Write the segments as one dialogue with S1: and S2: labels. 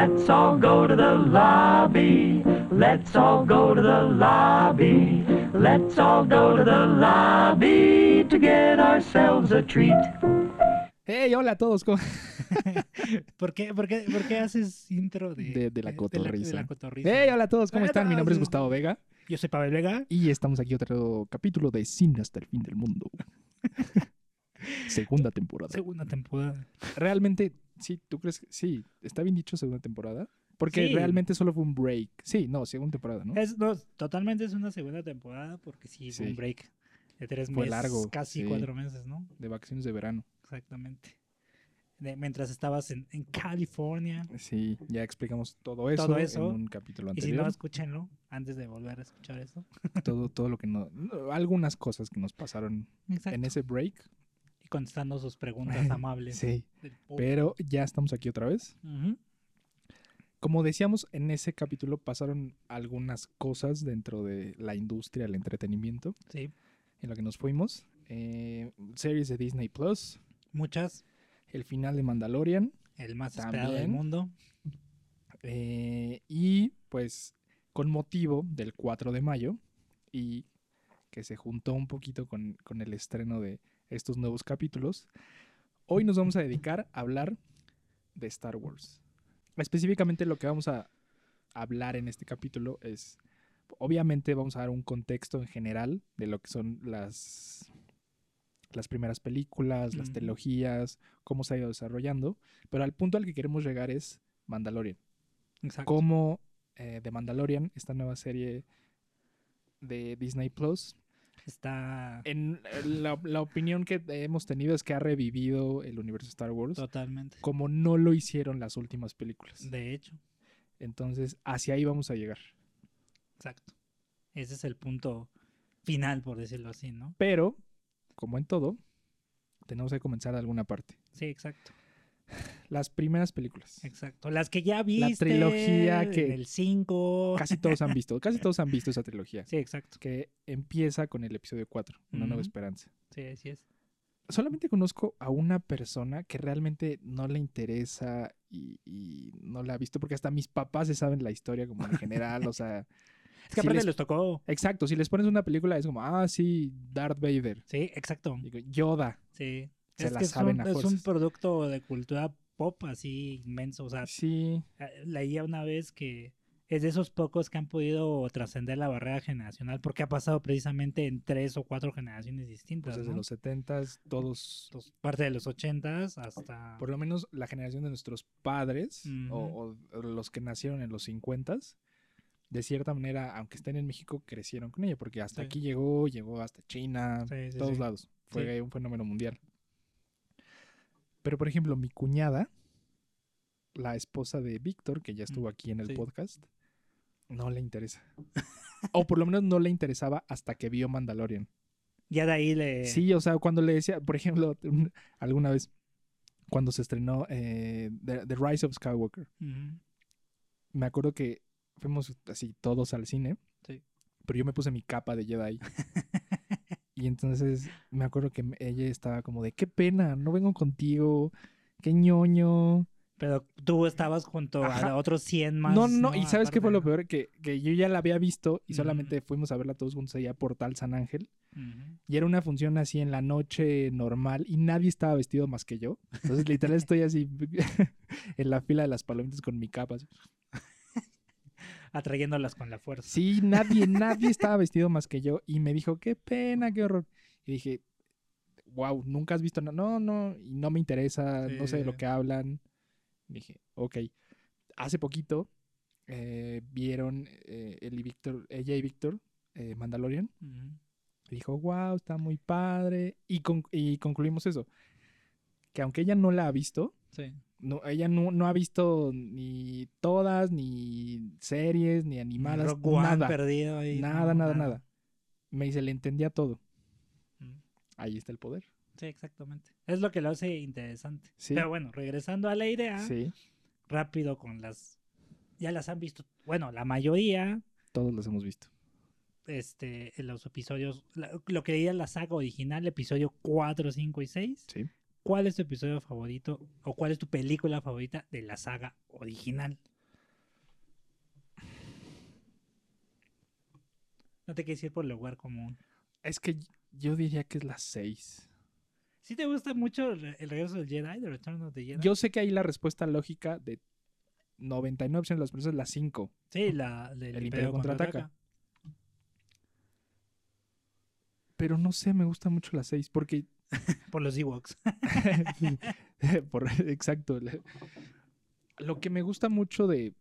S1: Let's all go to the lobby. Let's all go to the lobby. Let's all go to the lobby to get ourselves a treat.
S2: Hey, hola a todos. ¿cómo-
S3: ¿Por qué, por, qué, por qué haces intro de,
S2: De- de la cotorriza.
S3: De la, cotorriza?
S2: Hey, hola a todos, ¿cómo están? Mi nombre es. Gustavo Vega
S3: Yo soy Pavel Vega.
S2: y estamos aquí otro capítulo de Cine hasta el fin del mundo. Segunda temporada.
S3: Segunda temporada.
S2: Realmente, sí, ¿tú crees que sí? ¿Está bien dicho segunda temporada? Porque
S3: Sí.
S2: realmente solo fue un break. Sí, no, segunda temporada, ¿no?
S3: Es, no, totalmente es una segunda temporada porque sí, fue
S2: Sí.
S3: un break de tres
S2: Fue
S3: meses.
S2: largo,
S3: Casi
S2: sí.
S3: cuatro meses, ¿no?
S2: De vacaciones de verano.
S3: Exactamente. De- mientras estabas en, en California.
S2: Sí, ya explicamos todo eso,
S3: Todo eso.
S2: en un capítulo
S3: Y si
S2: anterior.
S3: no, escúchenlo antes de volver a escuchar eso.
S2: todo, todo lo que no, no, algunas cosas que nos pasaron
S3: Exacto.
S2: en ese break.
S3: Contestando sus preguntas amables.
S2: Sí, pero ya estamos aquí otra vez. Como decíamos, en ese capítulo pasaron algunas cosas dentro de la industria del entretenimiento
S3: Sí,
S2: en la que nos fuimos. Eh, series de Disney Plus,
S3: muchas.
S2: el final de Mandalorian
S3: El más esperado del
S2: También.
S3: mundo.
S2: eh, y pues con motivo del 4 de mayo y que se juntó un poquito con, con el estreno de estos nuevos capítulos, hoy nos vamos a dedicar a hablar de Star Wars. Específicamente lo que vamos a hablar en este capítulo es, obviamente vamos a dar un contexto en general de lo que son las, las primeras películas, las trilogías, cómo se ha ido desarrollando, pero al punto al que queremos llegar es Mandalorian.
S3: Exacto.
S2: Cómo eh, The Mandalorian, esta nueva serie de Disney Plus,
S3: Está
S2: en eh, la, la opinión que hemos tenido es que ha revivido el universo Star Wars
S3: totalmente.
S2: como no lo hicieron las últimas películas.
S3: De hecho,
S2: Entonces, hacia ahí vamos a llegar.
S3: exacto. Ese es el punto final, por decirlo así, ¿no?
S2: Pero, como en todo, tenemos que comenzar de alguna parte.
S3: Sí, exacto.
S2: Las primeras películas.
S3: Exacto. Las que ya viste.
S2: trilogía que-
S3: El 5.
S2: Casi todos han visto, casi todos han visto esa trilogía.
S3: Sí, exacto.
S2: Que empieza con el episodio 4, Una Nueva. Esperanza.
S3: Sí, así es.
S2: solamente conozco a una persona que realmente no le interesa y, y no la ha visto, porque hasta mis papás se saben la historia como en general, o sea,
S3: Es que
S2: Si
S3: aparte
S2: les-
S3: les tocó.
S2: exacto, si les pones una película es como, ah, sí, Darth Vader,
S3: Sí, exacto.
S2: Digo, Yoda,
S3: Sí.
S2: Se
S3: es
S2: la
S3: que es
S2: saben
S3: un,
S2: a
S3: es un
S2: fuerzas.
S3: producto de cultura pop así inmenso. O sea,
S2: sí,
S3: eh, leía una vez que es de esos pocos que han podido trascender la barrera generacional porque ha pasado precisamente en tres o cuatro generaciones distintas.
S2: pues desde
S3: ¿no?
S2: los 70s, todos,
S3: Entonces, parte de los ochentas hasta...
S2: por lo menos la generación de nuestros padres o, o los que nacieron en los 50s, de cierta manera, aunque estén en México, crecieron con ella, porque hasta
S3: Sí.
S2: aquí llegó, llegó hasta China,
S3: Sí, sí,
S2: todos lados. Fue un fenómeno mundial. Pero, por ejemplo, mi cuñada, la esposa de Víctor, que ya estuvo aquí en el
S3: Mm, sí.
S2: podcast, no le interesa. o por lo menos no le interesaba hasta que vio Mandalorian.
S3: Ya de ahí le...
S2: Sí, o sea, cuando le decía, por ejemplo, un- alguna vez, cuando se estrenó eh, The, The Rise of Skywalker, me acuerdo que fuimos así todos al cine,
S3: Sí.
S2: pero yo me puse mi capa de Jedi. y entonces me acuerdo que ella estaba como de, qué pena, no vengo contigo, qué ñoño.
S3: Pero tú estabas junto
S2: Ajá.
S3: a otros 100 más.
S2: no, no, y ¿sabes qué fue lo peor? Que, que yo ya la había visto y solamente fuimos a verla todos juntos allá por tal San Ángel.
S3: ¿no?
S2: Y era una función así en la noche normal y nadie estaba vestido más que yo. Entonces literal estoy así en la fila de las palomitas con mi capa. así.
S3: Atrayéndolas con la fuerza.
S2: Sí, nadie, nadie estaba vestido más que yo. Y me dijo, qué pena, qué horror. Y dije, wow, nunca has visto nada. No, no, y no me interesa, no sé de lo que hablan. Dije, ok. Hace poquito eh, vieron eh, él y Víctor, ella y Víctor, eh, Mandalorian. Y dijo, wow, está muy padre. Y, con- y concluimos eso. Que aunque ella no la ha visto,
S3: Sí.
S2: No, ella no, no ha visto ni todas, ni series, ni animadas,
S3: One
S2: nada.
S3: perdido ahí.
S2: Nada,
S3: no,
S2: nada, nada. Me dice, le entendía todo.
S3: Ujú.
S2: Ahí está el poder.
S3: Sí, exactamente. Es lo que lo hace interesante.
S2: Sí.
S3: Pero bueno, regresando a la idea,
S2: Sí,
S3: rápido con las... Ya las han visto, bueno, la mayoría,
S2: todos los hemos visto.
S3: este, en los episodios, lo que diría la saga original, episodio 4, 5 y 6.
S2: Sí.
S3: ¿Cuál es tu episodio favorito o cuál es tu película favorita de la saga original? No te quieres ir por lugar común.
S2: Es que yo diría que es la 6.
S3: ¿Sí te gusta mucho El Regreso del Jedi, The Return of the Jedi?
S2: Yo sé que ahí la respuesta lógica de 99% de las personas es la 5.
S3: Sí, la
S2: El
S3: Imperio,
S2: Contraataca. Pero no sé, me gusta mucho la 6 porque
S3: por los Ewoks.
S2: por- exacto. Lo que me gusta mucho de,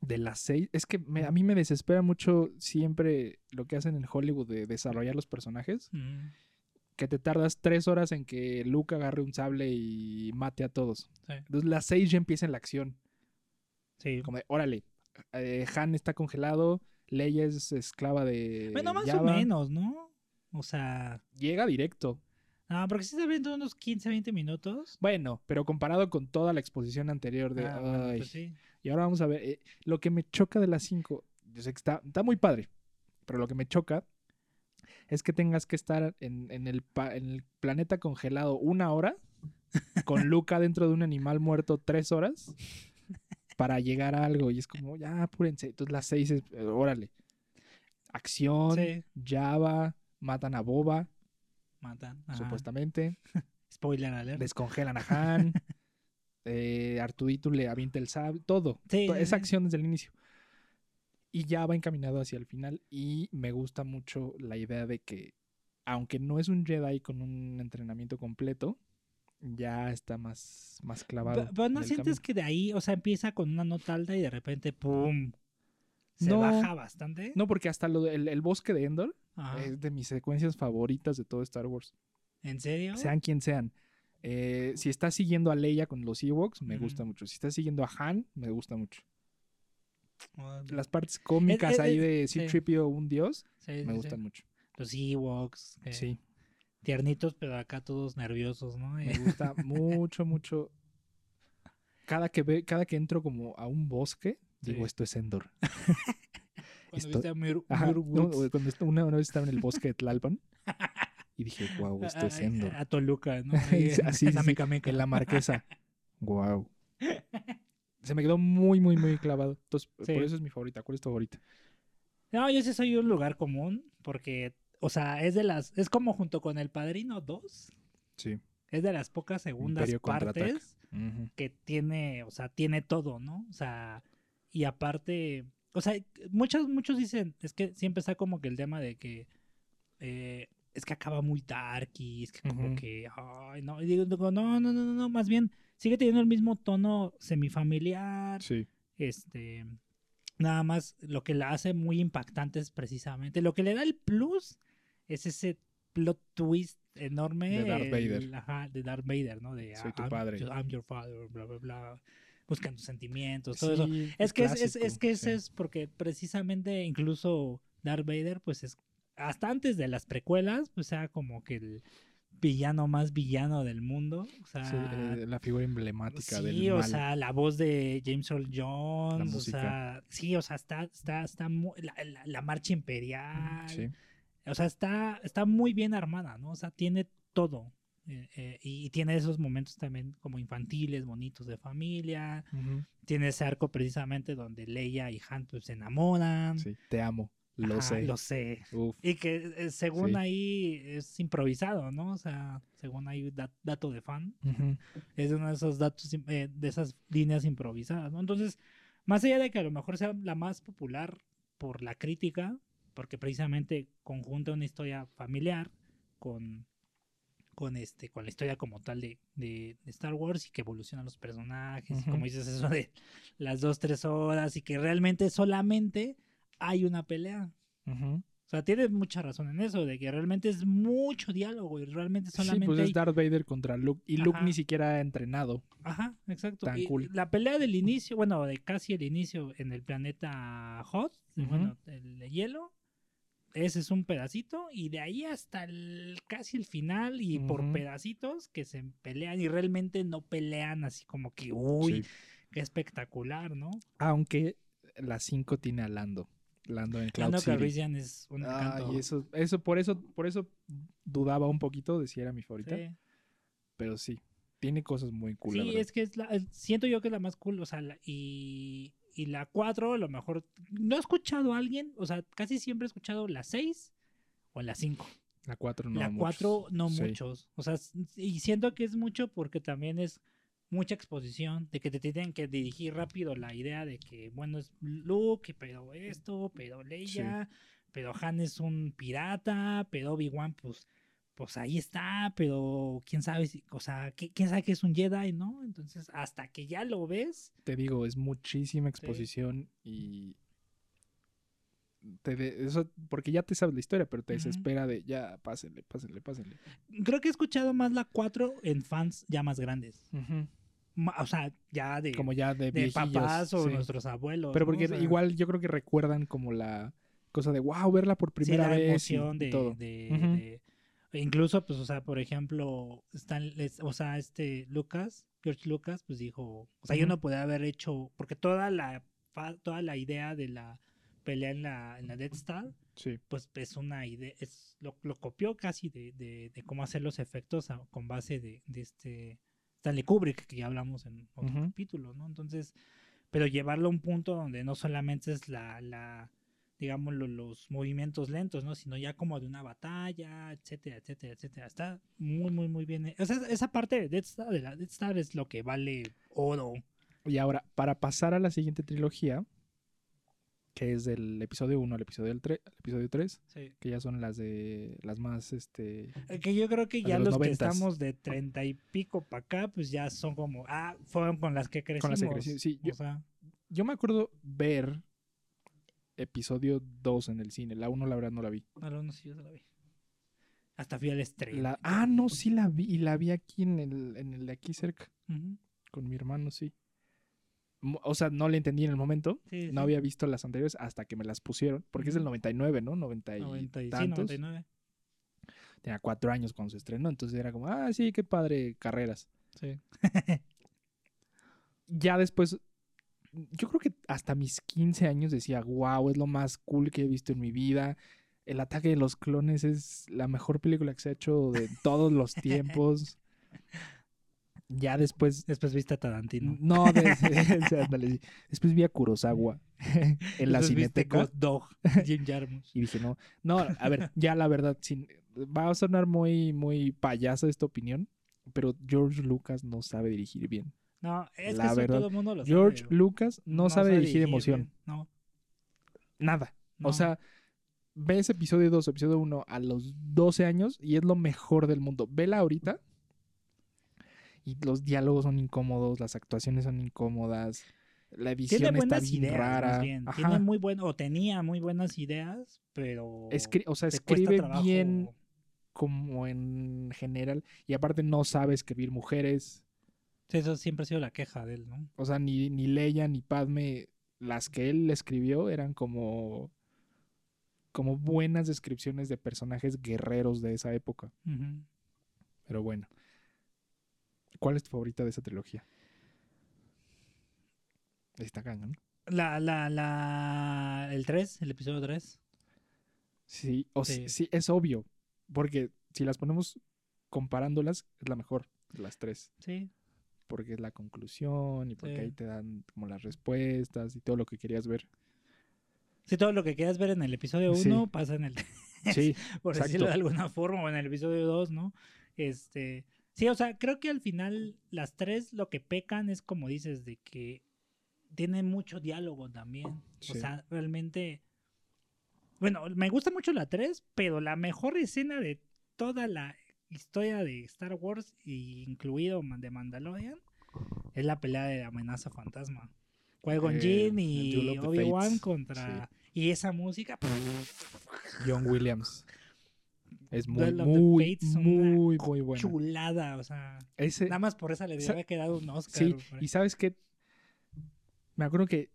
S2: de la 6 es que me- a mí me desespera mucho siempre lo que hacen en Hollywood de desarrollar los personajes.
S3: Mm,
S2: Que te tardas tres horas en que Luke agarre un sable y mate a todos.
S3: sí.
S2: Entonces la 6 ya empieza en la acción.
S3: Sí.
S2: Como de, órale, eh, Han está congelado, Leia es esclava de
S3: Bueno, más o menos, ¿no? O sea,
S2: Llega directo.
S3: No, porque sí está viendo unos 15, 20 minutos.
S2: Bueno, pero comparado con toda la exposición anterior de...
S3: Ah, bueno,
S2: "Ay".
S3: pues sí.
S2: Y ahora vamos a ver, eh, lo que me choca de las 5, yo sé que está, está muy padre, pero lo que me choca es que tengas que estar en, en el, pa- en el planeta congelado una hora, con Luca dentro de un animal muerto tres horas, para llegar a algo. Y es como, ya, apúrense. Entonces las 6 es, eh, órale. Acción,
S3: Sí.
S2: Java, matan a Boba,
S3: Matan. ajá.
S2: supuestamente.
S3: Spoiler alert.
S2: Descongelan a Han. eh, Artudito le avienta el sable. Todo.
S3: Sí, sí.
S2: acción desde el inicio. Y ya va encaminado hacia el final. Y me gusta mucho la idea de que, aunque no es un Jedi con un entrenamiento completo, ya está más, más clavado.
S3: Pe- Pero no
S2: en el
S3: sientes
S2: camino.
S3: que de ahí, o sea, empieza con una nota alta y de repente, ¡pum! Se
S2: No.
S3: baja bastante.
S2: No, porque hasta lo del el bosque de Endor
S3: Ajá.
S2: es de mis secuencias favoritas de todo Star Wars.
S3: ¿En serio?
S2: Sean quien sean. Eh, si estás siguiendo a Leia con los Ewoks, me gusta mucho. Si estás siguiendo a Han, me gusta mucho. Las partes cómicas
S3: es-
S2: ahí de
S3: sí.
S2: C-3PO, un dios,
S3: sí,
S2: me
S3: sí,
S2: gustan
S3: sí.
S2: mucho.
S3: Los Ewoks.
S2: Sí,
S3: Tiernitos, pero acá todos nerviosos, ¿no?
S2: me gusta mucho, mucho. Cada que ve, cada que entro como a un bosque, digo,
S3: Sí.
S2: esto es Endor.
S3: Cuando
S2: esto-
S3: viste a
S2: Ajá, no,
S3: Woods,
S2: cuando una, una vez estaba en el bosque de Tlalpan y dije, wow, esto es
S3: a-
S2: Endor.
S3: A, Toluca, ¿no?
S2: Sí, así,
S3: en la
S2: sí,
S3: Meca Meca.
S2: En la marquesa. wow. Se me quedó muy, muy, muy clavado. Entonces,
S3: Sí.
S2: por eso es mi favorita. ¿Cuál es tu favorita?
S3: No, yo sí soy un lugar común porque, o sea, es de las, es como junto con El Padrino 2,
S2: Sí.
S3: es de las pocas segundas
S2: Imperio
S3: partes que tiene, o sea, tiene todo, ¿no? O sea, y aparte, o sea, muchos, muchos dicen, es que siempre está como que el tema de que eh, es que acaba muy dark y es que como que, ay, no, y digo, no, no, no, no, no, más bien sigue teniendo el mismo tono semifamiliar,
S2: Sí.
S3: este, nada más lo que la hace muy impactante es precisamente, lo que le da el plus es ese plot twist enorme
S2: De Darth Vader.
S3: el- ajá, de Darth Vader, ¿no? De
S2: Soy tu
S3: I'm-
S2: padre.
S3: yo- I'm your father, bla, bla, bla, buscan tus sentimientos, todo eso.
S2: Sí,
S3: Es que es, es,
S2: clásico,
S3: es que ese
S2: sí.
S3: es porque precisamente incluso Darth Vader, pues es hasta antes de las precuelas, pues era como que el villano más villano del mundo. O sea,
S2: Sí, eh, la figura emblemática del
S3: Sí, o sea, la voz de James Earl Jones, o sea, sí, o sea, está, está, está la, la- la marcha imperial,
S2: Sí.
S3: o sea, está, está muy bien armada, ¿no? O sea, tiene todo. Eh, eh, y tiene esos momentos también como infantiles, bonitos de familia. Tiene ese arco precisamente donde Leia y Han pues, se enamoran.
S2: Sí, te amo. Lo
S3: Ajá,
S2: sé.
S3: Lo sé.
S2: Uf.
S3: Y que eh, según
S2: Sí.
S3: ahí es improvisado, ¿no? O sea, según dat- dato de fan es uno de esos datos, eh, de esas líneas improvisadas, ¿no? Entonces, más allá de que a lo mejor sea la más popular por la crítica, porque precisamente conjunta una historia familiar con, con, este, con la historia como tal de, de- de Star Wars y que evolucionan los personajes, y como dices, eso de las dos, tres horas y que realmente solamente hay una pelea.
S2: Ujú.
S3: O sea, tienes mucha razón en eso, de que realmente es mucho diálogo y realmente solamente
S2: Sí, pues es Darth Vader contra Luke. Y Luke
S3: Ajá.
S2: ni siquiera ha entrenado.
S3: Ajá, exacto.
S2: Tan
S3: Y
S2: cool.
S3: La pelea del inicio, bueno, de casi el inicio en el planeta Hot, bueno, el de hielo, ese es un pedacito, y de ahí hasta el, casi el final, y por pedacitos que se pelean y realmente no pelean así como que, uy,
S2: Sí.
S3: qué espectacular, ¿no?
S2: Aunque la 5 tiene a Lando. Lando en Cloud
S3: Lando. Calrissian es un encanto.
S2: Eso, eso, por eso, por eso dudaba un poquito de si era mi favorita.
S3: Sí.
S2: Pero sí, tiene cosas muy cool.
S3: Sí, es que es la, siento yo que es la más cool, o sea, la- y, y la 4, a lo mejor no he escuchado a alguien, o sea, casi siempre he escuchado la 6 o la 5.
S2: La 4 no
S3: la
S2: muchos.
S3: 4 no
S2: Sí.
S3: muchos. O sea, y siento que es mucho porque también es mucha exposición, de que te tienen que dirigir rápido la idea de que, bueno, es Luke, pero esto, pero Leia, pero Han es un pirata, pero Obi-Wan, pues, pues ahí está, pero quién sabe, si, o sea, ¿qui- quién sabe que es un Jedi, ¿no? Entonces, hasta que ya lo ves,
S2: Te digo, es muchísima exposición y... Te de- eso, porque ya te sabes la historia, pero te desespera de ya, pásenle, pásenle, pásenle.
S3: creo que he escuchado más la 4 en fans ya más grandes. O sea, ya de,
S2: Como ya de,
S3: de papás o
S2: sí.
S3: nuestros abuelos.
S2: Pero
S3: ¿no?
S2: porque
S3: O sea,
S2: igual yo creo que recuerdan como la cosa de wow, verla por
S3: sí,
S2: primera
S3: la
S2: vez.
S3: emoción
S2: y
S3: de,
S2: todo.
S3: de- de- incluso, pues, o sea, por ejemplo, les- o sea, este Lucas, George Lucas, pues dijo, o sea, yo no podía haber hecho, porque toda la, toda la idea de la pelea en la, en la Death Star,
S2: Sí.
S3: pues es una idea, es, lo, lo copió casi de, de- de cómo hacer los efectos a- con base de, de este Stanley Kubrick, que ya hablamos en otro
S2: Ujú.
S3: capítulo, ¿no? Entonces, pero llevarlo a un punto donde no solamente es la, la digamos, lo- los movimientos lentos, ¿no? Sino ya como de una batalla, etcétera, etcétera, etcétera. Está muy, muy, muy bien. O sea, esa parte de Death Star, de la Star es lo que vale oro.
S2: Y ahora, para pasar a la siguiente trilogía, que es del episodio 1 al episodio, del tre- al episodio 3, que ya son las de las más este
S3: Eh, Que yo creo que ya
S2: los
S3: los, que estamos de treinta y pico para acá, pues ya son como, ah, fueron con las que crecimos.
S2: Con las que crecí, sí, yo-
S3: sea,
S2: yo me acuerdo ver episodio 2 en el cine, la 1 la verdad no la vi.
S3: no, no, no, sí, yo se la vi. Hasta fui al estreno.
S2: La- ah, no, sí la vi y la vi aquí en el en el de aquí cerca
S3: Ujú.
S2: con mi hermano, sí. O sea, no le entendí en el momento.
S3: Sí,
S2: No
S3: sí.
S2: había visto las anteriores hasta que me las pusieron, porque es del
S3: Ujú.
S2: 99, ¿no? 90 y
S3: 90 y- sí,
S2: tantos.
S3: 99.
S2: Tenía cuatro años cuando se estrenó, entonces era como, ah, sí, qué padre, carreras.
S3: Sí.
S2: Ya después, yo creo que hasta mis 15 años decía, wow, es lo más cool que he visto en mi vida. El ataque de los clones es la mejor película que se ha hecho de todos los tiempos. Ya después,
S3: Después viste a Tarantino.
S2: no, de- después vi a Kurosawa en la
S3: Después
S2: cineteca.
S3: Dog, Jim Jarmusch.
S2: Y dije, no, no, a ver, ya la verdad, sin, va a sonar muy, muy payasa esta opinión, pero George Lucas no sabe dirigir bien.
S3: No, es
S2: La
S3: que
S2: verdad,
S3: todo el mundo lo
S2: George
S3: sabe.
S2: Lucas no, sabe dirigir emoción,
S3: No,
S2: nada.
S3: no.
S2: O sea, ves episodio 2, episodio 1 a los 12 años y es lo mejor del mundo. Vela ahorita y los diálogos son incómodos, las actuaciones son incómodas, la edición
S3: tiene
S2: está bien
S3: ideas,
S2: rara.
S3: bien. Tiene muy bueno, o tenía muy buenas ideas, pero
S2: Escri- o sea, escribe bien como en general y aparte no sabe escribir mujeres.
S3: Sí, eso siempre ha sido la queja de él, ¿no?
S2: O sea, ni, ni Leia ni Padme, las que él escribió eran como, como buenas descripciones de personajes guerreros de esa época. Pero bueno. ¿Cuál es tu favorita de esa trilogía? Está cañón.
S3: La, la, la, el 3, el episodio 3.
S2: Sí, o sí.
S3: Sí.
S2: sí, es obvio. Porque si las ponemos comparándolas, es la mejor de las tres.
S3: Sí.
S2: Porque es la conclusión y porque
S3: Sí.
S2: ahí te dan como las respuestas y todo lo que querías ver.
S3: Sí, todo lo que quieras ver en el episodio 1
S2: Sí.
S3: pasa en el
S2: Sí,
S3: por
S2: Exacto.
S3: decirlo de alguna forma, o en el episodio 2, ¿no? Este, sí, o sea, creo que al final las tres lo que pecan es como dices, de que tienen mucho diálogo también. O sea, realmente, bueno, me gusta mucho la 3, pero la mejor escena de toda la historia de Star Wars, y incluido de Mandalorian, es la pelea de amenaza fantasma. Qui-Gon
S2: Eh,
S3: y Obi-Wan contra... Y esa música...
S2: John Williams. Es muy, muy,
S3: Fates,
S2: muy, muy bueno.
S3: chulada, o sea,
S2: Ese,
S3: nada más por esa le
S2: sa-
S3: había quedado un Oscar.
S2: sí, y sabes qué, me acuerdo que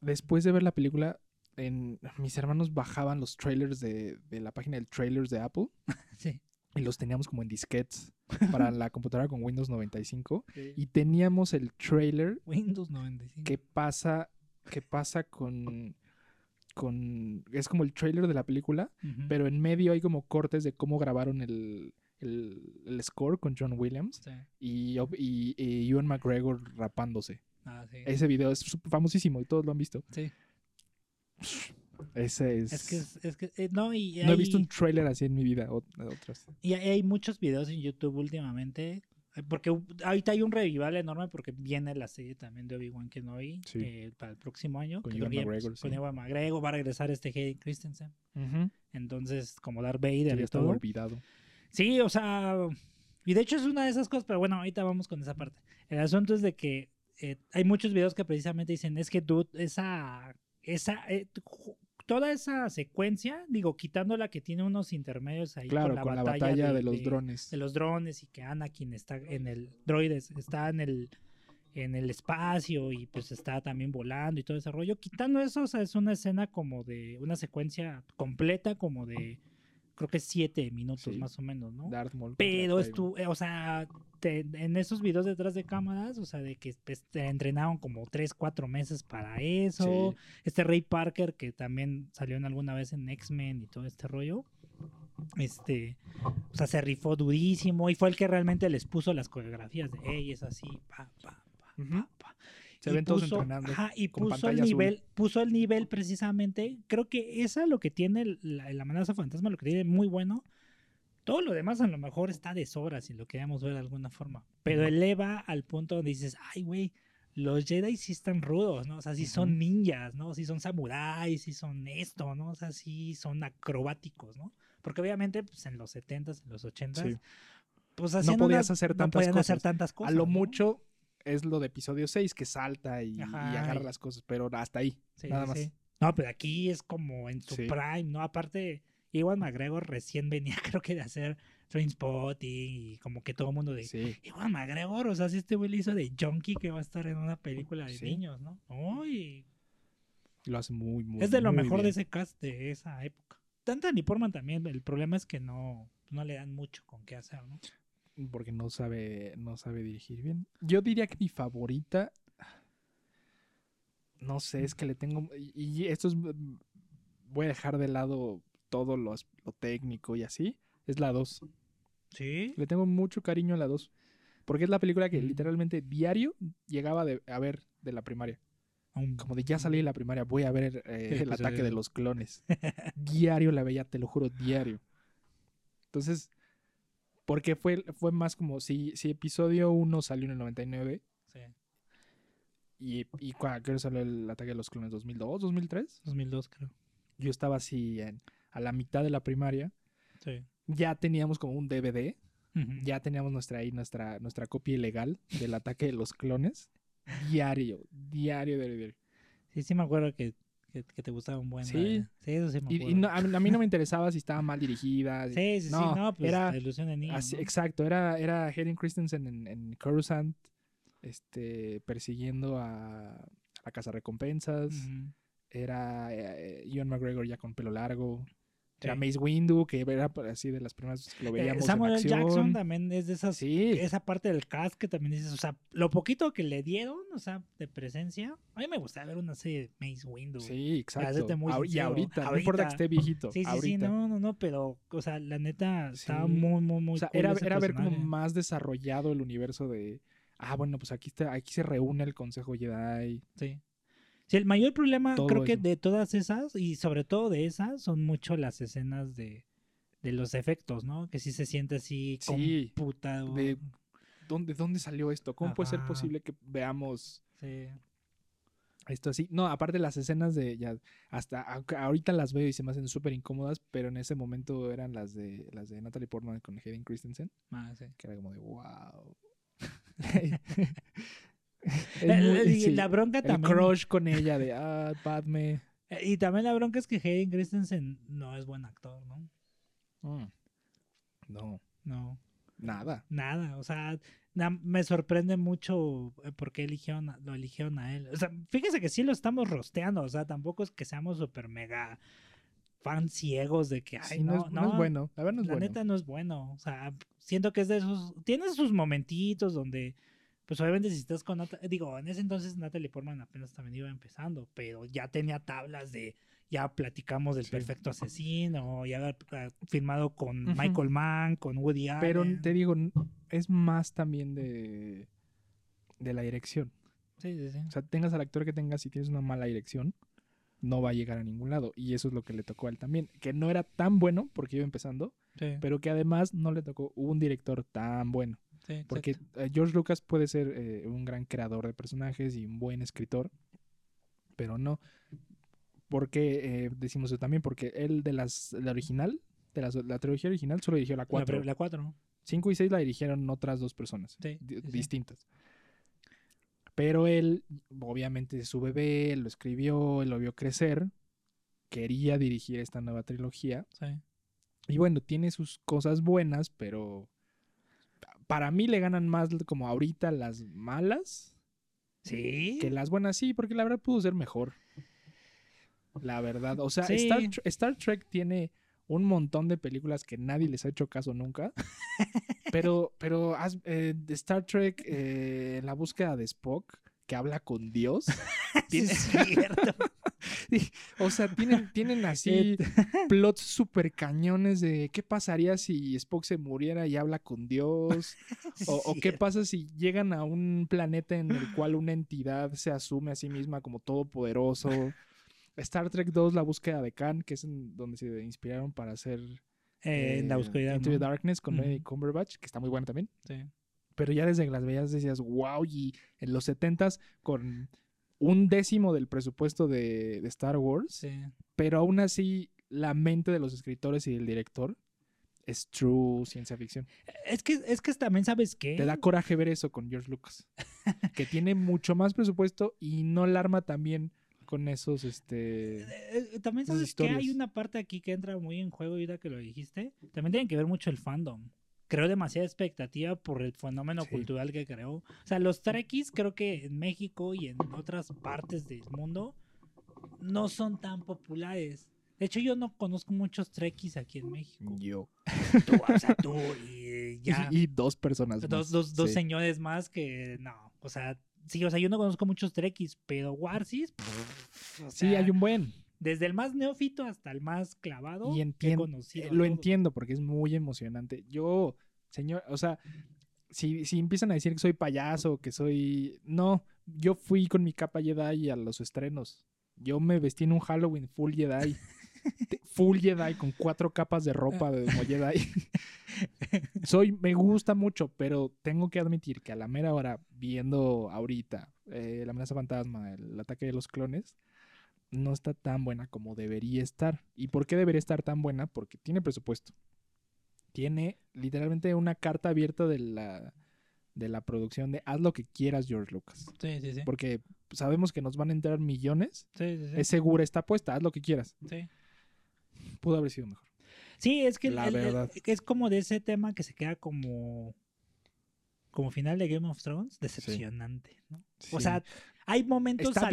S2: después de ver la película, en, mis hermanos bajaban los trailers de, de la página del trailers de Apple
S3: sí.
S2: Y los teníamos como en disquetes para la computadora con Windows 95
S3: Sí.
S2: y teníamos el trailer
S3: Windows 95.
S2: que pasa que pasa con con es como el trailer de la película pero en medio hay como cortes de cómo grabaron el, el, el score con John Williams
S3: Sí.
S2: y, y, y Ewan McGregor rapándose
S3: Ah, sí.
S2: Ese video es famosísimo y todos lo han visto.
S3: Sí.
S2: Ese es...
S3: Es que, es, es que eh, no, y
S2: No he visto un trailer así en mi vida. o- otras.
S3: Y hay, hay muchos videos en YouTube últimamente. eh, Porque ahorita hay un revival enorme porque viene la serie también de Obi-Wan Kenobi
S2: Sí.
S3: eh, para el próximo año.
S2: Con Ewan McGregor,
S3: Con
S2: sí.
S3: Ewan McGregor va a regresar este Hayden Christensen. Entonces, como Darth Vader
S2: ya
S3: y todo.
S2: olvidado.
S3: Sí, o sea, y de hecho es una de esas cosas, pero bueno, ahorita vamos con esa parte. El asunto es de que eh, hay muchos videos que precisamente dicen, es que dude, esa, esa, eh, toda esa secuencia, digo, quitando la que tiene unos intermedios ahí
S2: Claro,
S3: con la batalla,
S2: de, los drones.
S3: de los drones y que Anakin está en el droides, está en el en el espacio y pues está también volando y todo ese rollo. Quitando eso, o sea, es una escena como de una secuencia completa como de creo que siete minutos
S2: Sí.
S3: más o menos, ¿no?
S2: Contra
S3: Pero
S2: Qui-Gon.
S3: estu eh, o sea, te- en esos videos detrás de cámaras, o sea, de que pues, te entrenaron como tres, cuatro meses para eso.
S2: Sí.
S3: Este Ray Parker, que también salió en alguna vez en X-Men y todo este rollo. Este, o sea, se rifó durísimo y fue el que realmente les puso las coreografías de, hey, es así, pa, pa, pa, pa, pa".
S2: Se
S3: Y
S2: ven todos
S3: puso-
S2: entrenando.
S3: ajá, y
S2: con
S3: puso el
S2: azul.
S3: nivel, puso el nivel precisamente. Creo que esa lo que tiene la, la amenaza fantasma, lo que tiene muy bueno. Todo lo demás a lo mejor está de sobra si lo queremos ver de alguna forma. Pero eleva al punto donde dices, ay, güey, los Jedi sí están rudos, ¿no? O sea, sí son ninjas, ¿no? Sí son samuráis, sí son esto, ¿no? O sea, sí son acrobáticos, ¿no? Porque obviamente, pues en los 70s, en los 80s,
S2: Sí.
S3: pues
S2: No podías hacer
S3: no
S2: tantas
S3: podían hacer
S2: cosas.
S3: tantas cosas.
S2: a lo
S3: ¿no?
S2: mucho es lo de episodio 6, que salta y, agarra
S3: y-
S2: las cosas, pero hasta ahí.
S3: Sí,
S2: nada más.
S3: sí. No, pero aquí es como en su
S2: Sí.
S3: prime, ¿no? Aparte, Iwan McGregor recién venía, creo que de hacer Trainspotting y como que todo el mundo de
S2: Sí.
S3: Iwan McGregor, o sea, si este güey le hizo de Junkie que va a estar en una película de niños, ¿no? Uy,
S2: Lo hace muy, muy
S3: es de lo mejor de ese cast de esa época. Natalie Portman también, el problema es que no, no le dan mucho con qué hacer, ¿no?
S2: Porque no sabe, no sabe dirigir bien. Yo diría que mi favorita. No sé, es que le tengo. Y, esto es. mm, Voy a dejar de lado todo lo, lo técnico y así. Es la 2.
S3: Sí.
S2: Le tengo mucho cariño a la 2. Porque es la película que
S3: Mm.
S2: literalmente diario llegaba de- a ver de la primaria. Como de ya salí de la primaria, voy a ver eh, el ataque de- los clones. diario la veía, te lo juro, diario. Entonces, porque fue, fue más como si, si episodio 1 salió en el 99
S3: Sí.
S2: y, y cuando salió el ataque de los clones 2002, 2003,
S3: 2002 creo.
S2: yo estaba así en, a la mitad de la primaria.
S3: Sí.
S2: Ya teníamos como un DVD, ya teníamos nuestra ahí, nuestra, nuestra copia ilegal del ataque de los clones. Diario, diario, diario, diario.
S3: Sí, sí me acuerdo que, que, que te gustaba un buen.
S2: Sí.
S3: eso sí me
S2: Y,
S3: acuerdo.
S2: y no- a, mí, no me interesaba si estaba mal dirigida.
S3: Sí, sí,
S2: no,
S3: sí, no, pues
S2: era
S3: la ilusión de niño.
S2: así-
S3: ¿no?
S2: Exacto, era, era Hayden Christensen en, en Coruscant, este, persiguiendo a, a la casa recompensas. Era eh, Ewan McGregor ya con pelo largo. Era
S3: Sí.
S2: Mace Windu, que era así de las primeras que lo
S3: Eh,
S2: veíamos
S3: Samuel
S2: en acción.
S3: Jackson también es de esas.
S2: Sí,
S3: Esa parte del cast que también dices, o sea, lo poquito que le dieron, o sea, de presencia. A mí me gustaría ver una serie de Mace Windu.
S2: sí, exacto.
S3: muy
S2: Ahor- y
S3: sincero,
S2: ahorita, no importa que
S3: ahorita.
S2: esté viejito.
S3: Sí, sí, sí,
S2: ahorita.
S3: no, no, no, pero, o sea, la neta estaba
S2: Sí.
S3: muy, muy, muy.
S2: O sea,
S3: cool
S2: era, era ver como más desarrollado el universo de. Ah, bueno, pues aquí, está, aquí se reúne el Consejo Jedi.
S3: Sí. Sí, el mayor problema,
S2: Todo
S3: creo que de todas esas, y sobre todo de esas, son mucho las escenas de, de los efectos, ¿no? Que sí se siente así
S2: Sí,
S3: computado.
S2: de- ¿Dónde, ¿Dónde salió esto? ¿Cómo puede ser posible que veamos
S3: Sí.
S2: esto así? No, aparte las escenas de ya hasta ahorita las veo y se me hacen súper incómodas, pero en ese momento eran las de las de Natalie Portman con Hayden Christensen,
S3: Ah, sí.
S2: que era como de wow.
S3: El- y la bronca
S2: el
S3: también.
S2: crush con ella de ah, Padme.
S3: Y también la bronca es que Hayden Christensen no es buen actor, ¿no?
S2: Mm. No,
S3: No,
S2: nada.
S3: nada. O sea, na- me sorprende mucho eh, por qué eligieron, lo eligieron a él. O sea, fíjese que sí lo estamos rosteando. O sea, tampoco es que seamos súper mega fans ciegos de que, ay,
S2: Sí,
S3: no,
S2: no, es, no es bueno, la verdad no es
S3: la
S2: bueno.
S3: neta no es bueno. O sea, siento que es de esos. Tiene sus momentitos donde. Pues obviamente si estás con digo, en ese entonces Natalie Portman apenas también iba empezando, pero ya tenía tablas de, ya platicamos del
S2: Sí.
S3: perfecto asesino, ya había ah, firmado con. Michael Mann, con Woody Allen.
S2: Pero te digo, es más también de, de la dirección.
S3: Sí, sí, sí.
S2: O sea, tengas al actor que tengas, si tienes una mala dirección, no va a llegar a ningún lado. Y eso es lo que le tocó a él también. Que no era tan bueno porque iba empezando,
S3: Sí,
S2: pero que además no le tocó un director tan bueno.
S3: Sí,
S2: Porque eh, George Lucas puede ser eh, un gran creador de personajes y un buen escritor, pero no. Porque eh, decimos eso también, porque él de las la original, de las- la trilogía original, solo dirigió la
S3: La,
S2: 4.
S3: pre- la 4.
S2: 5 y 6 la dirigieron otras dos personas
S3: Sí,
S2: di-
S3: sí, sí.
S2: distintas. Pero él, obviamente, es su bebé, lo escribió, lo vio crecer, quería dirigir esta nueva trilogía.
S3: Sí.
S2: Y bueno, tiene sus cosas buenas, pero para mí le ganan más como ahorita las malas
S3: Sí.
S2: que las buenas, sí, porque la verdad pudo ser mejor. La verdad, o sea,
S3: Sí.
S2: Star, Star Trek tiene un montón de películas que nadie les ha hecho caso nunca. pero, pero eh, Star Trek, eh, la búsqueda de Spock, que habla con Dios.
S3: Sí, es cierto.
S2: O sea, tienen, tienen así plots super cañones de qué pasaría si Spock se muriera y habla con Dios. O, o qué pasa si llegan a un planeta en el cual una entidad se asume a sí misma como todopoderoso. Star Trek 2, la búsqueda de Khan, que es en donde se inspiraron para hacer
S3: Eh, en la
S2: eh,
S3: oscuridad.
S2: Into the Darkness con. Benedict Cumberbatch, que está muy buena también.
S3: Sí.
S2: Pero ya desde las veías decías, wow, y en los 70s con un décimo del presupuesto de, de Star Wars,
S3: Sí.
S2: pero aún así la mente de los escritores y del director es true ciencia ficción.
S3: Es que, es que también, ¿sabes qué?
S2: Te da coraje ver eso con George Lucas, que tiene mucho más presupuesto y no la arma también con esos, este...
S3: Eh, eh, También sabes que hay una parte aquí que entra muy en juego ahorita que lo dijiste. También tiene que ver mucho el fandom. Creo demasiada expectativa por el fenómeno
S2: Sí.
S3: cultural que creó. O sea, los trekkies creo que en México y en otras partes del mundo no son tan populares. De hecho, yo no conozco muchos trekkies aquí en México.
S2: Yo.
S3: Tú, o sea, tú y ya.
S2: Y, y dos personas
S3: dos,
S2: más.
S3: dos, dos
S2: Sí.
S3: señores más que no. O sea, sí, o sea, yo no conozco muchos trekkies, pero Warsis.
S2: Sí, hay un buen.
S3: Desde el más neófito hasta el más clavado.
S2: Y
S3: que he conocido
S2: eh, lo entiendo porque es muy emocionante. Yo, señor, o sea, si, si empiezan a decir que soy payaso, que soy... No, yo fui con mi capa Jedi a los estrenos. Yo me vestí en un Halloween full Jedi. Full Jedi con cuatro capas de ropa de como Jedi. soy, me gusta mucho, pero tengo que admitir que a la mera hora, viendo ahorita eh, la amenaza fantasma, el ataque de los clones, no está tan buena como debería estar. ¿Y por qué debería estar tan buena? Porque tiene presupuesto. Tiene literalmente una carta abierta de la, de la producción de haz lo que quieras, George Lucas.
S3: Sí, sí, sí.
S2: Porque sabemos que nos van a entrar millones.
S3: Sí, sí, sí.
S2: Es segura esta apuesta, haz lo que quieras.
S3: Sí.
S2: Pudo haber sido mejor.
S3: Sí, es que
S2: La
S3: el- el-
S2: verdad.
S3: es como de ese tema que se queda como como final de Game of Thrones, decepcionante, ¿no? O sea, hay momentos
S2: Está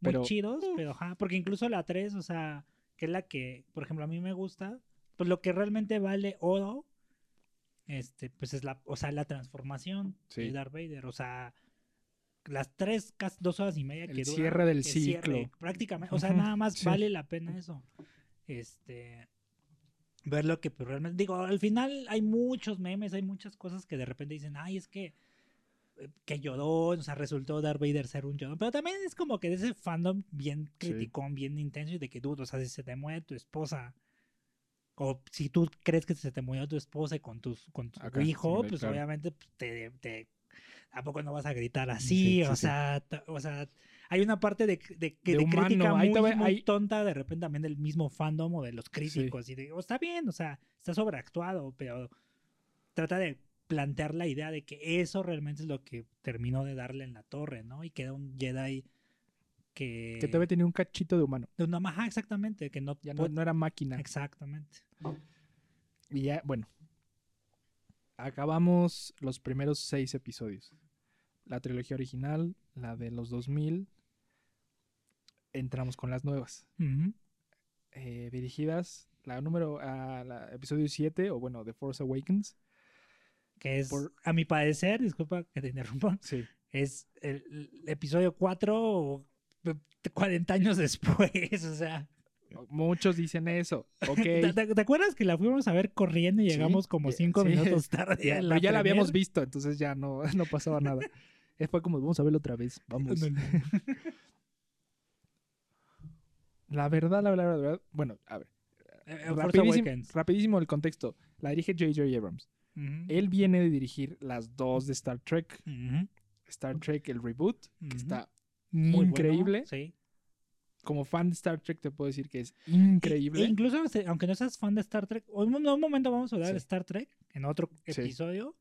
S3: muy
S2: pero-
S3: chidos, pero ajá, porque incluso la 3, o sea, que es la que, por ejemplo, a mí me gusta, pues lo que realmente vale oro este pues es la, o sea, la transformación
S2: Sí.
S3: de Darth Vader, o sea, las tres, casi dos horas y media
S2: El
S3: que dura,
S2: cierre del
S3: el cierre,
S2: ciclo.
S3: prácticamente, o sea, nada más
S2: sí.
S3: vale la pena eso. Este ver lo que pues, realmente digo, al final hay muchos memes, hay muchas cosas que de repente dicen, "Ay, es que que lloró, o sea, resultó Darth Vader ser un llorón, pero también es como que de ese fandom bien
S2: Sí.
S3: criticón, bien intenso y de que dudo, o sea, si se te muere tu esposa o si tú crees que se te murió tu esposa y con tus con tu
S2: Acá,
S3: hijo,
S2: sí,
S3: pues
S2: claro.
S3: obviamente pues, te, te ¿a poco no vas a gritar así?
S2: Sí,
S3: o
S2: sí, sí.
S3: sea, o sea, hay una parte de, de,
S2: De
S3: de crítica muy, muy tonta de repente también del mismo fandom o de los críticos y de, oh, está bien, o sea, está sobreactuado, pero trata de plantear la idea de que eso realmente es lo que terminó de darle en la torre, ¿no? Y queda un Jedi que...
S2: Que todavía tenía un cachito de humano.
S3: de una ajá, exactamente, que no...
S2: Ya no, era máquina.
S3: Exactamente.
S2: Y ya, bueno. Acabamos los primeros seis episodios. La trilogía original, la de los 2000. Entramos con las nuevas. Eh, dirigidas, la número, a la episodio 7, o bueno, The Force Awakens.
S3: Que es,
S2: Por-
S3: a mi parecer, disculpa que te interrumpa,
S2: Sí.
S3: es el, el episodio 4 40 años después, o sea...
S2: Muchos dicen eso. Ok.
S3: ¿Te, te- te acuerdas que la fuimos a ver corriendo y
S2: Sí,
S3: llegamos como
S2: eh,
S3: cinco
S2: sí.
S3: minutos tarde?
S2: Ya, la habíamos visto, entonces ya no, no pasaba nada. Fue como, vamos a verlo otra vez. Vamos. La verdad, la verdad, la verdad. Bueno, a ver.
S3: Eh, Force
S2: Rapidísimo, rapidísimo el contexto. La dirige J.J. Abrams. Él viene de dirigir las dos de Star Trek. Star Trek, el reboot, que está
S3: Muy bueno,
S2: increíble.
S3: sí.
S2: como fan de Star Trek te puedo decir que es increíble.
S3: e incluso, se- aunque no seas fan de Star Trek, un, un momento vamos a hablar de. Star Trek en otro
S2: Sí.
S3: episodio.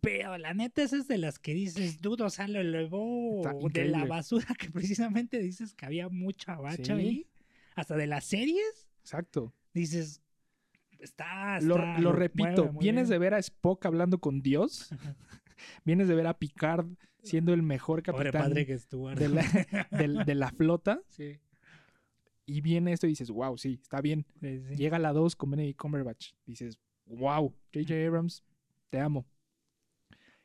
S3: Pero la neta, esa es de las que dices, dudo, o sea, lo elevó de la basura que precisamente dices que había mucha bacha ahí. Hasta de las series,
S2: Exacto.
S3: dices, está.
S2: Lo,
S3: está-
S2: lo repito,
S3: mueve
S2: vienes de ver a Spock hablando con Dios. vienes de ver a Picard siendo el mejor capitán
S3: padre que estuvo.
S2: de la, del- de la flota.
S3: Sí,
S2: Y viene esto y dices, wow, sí, está bien.
S3: sí, sí.
S2: Llega la 2 con Benedict Cumberbatch. Dices, wow, J.J. Abrams, te amo.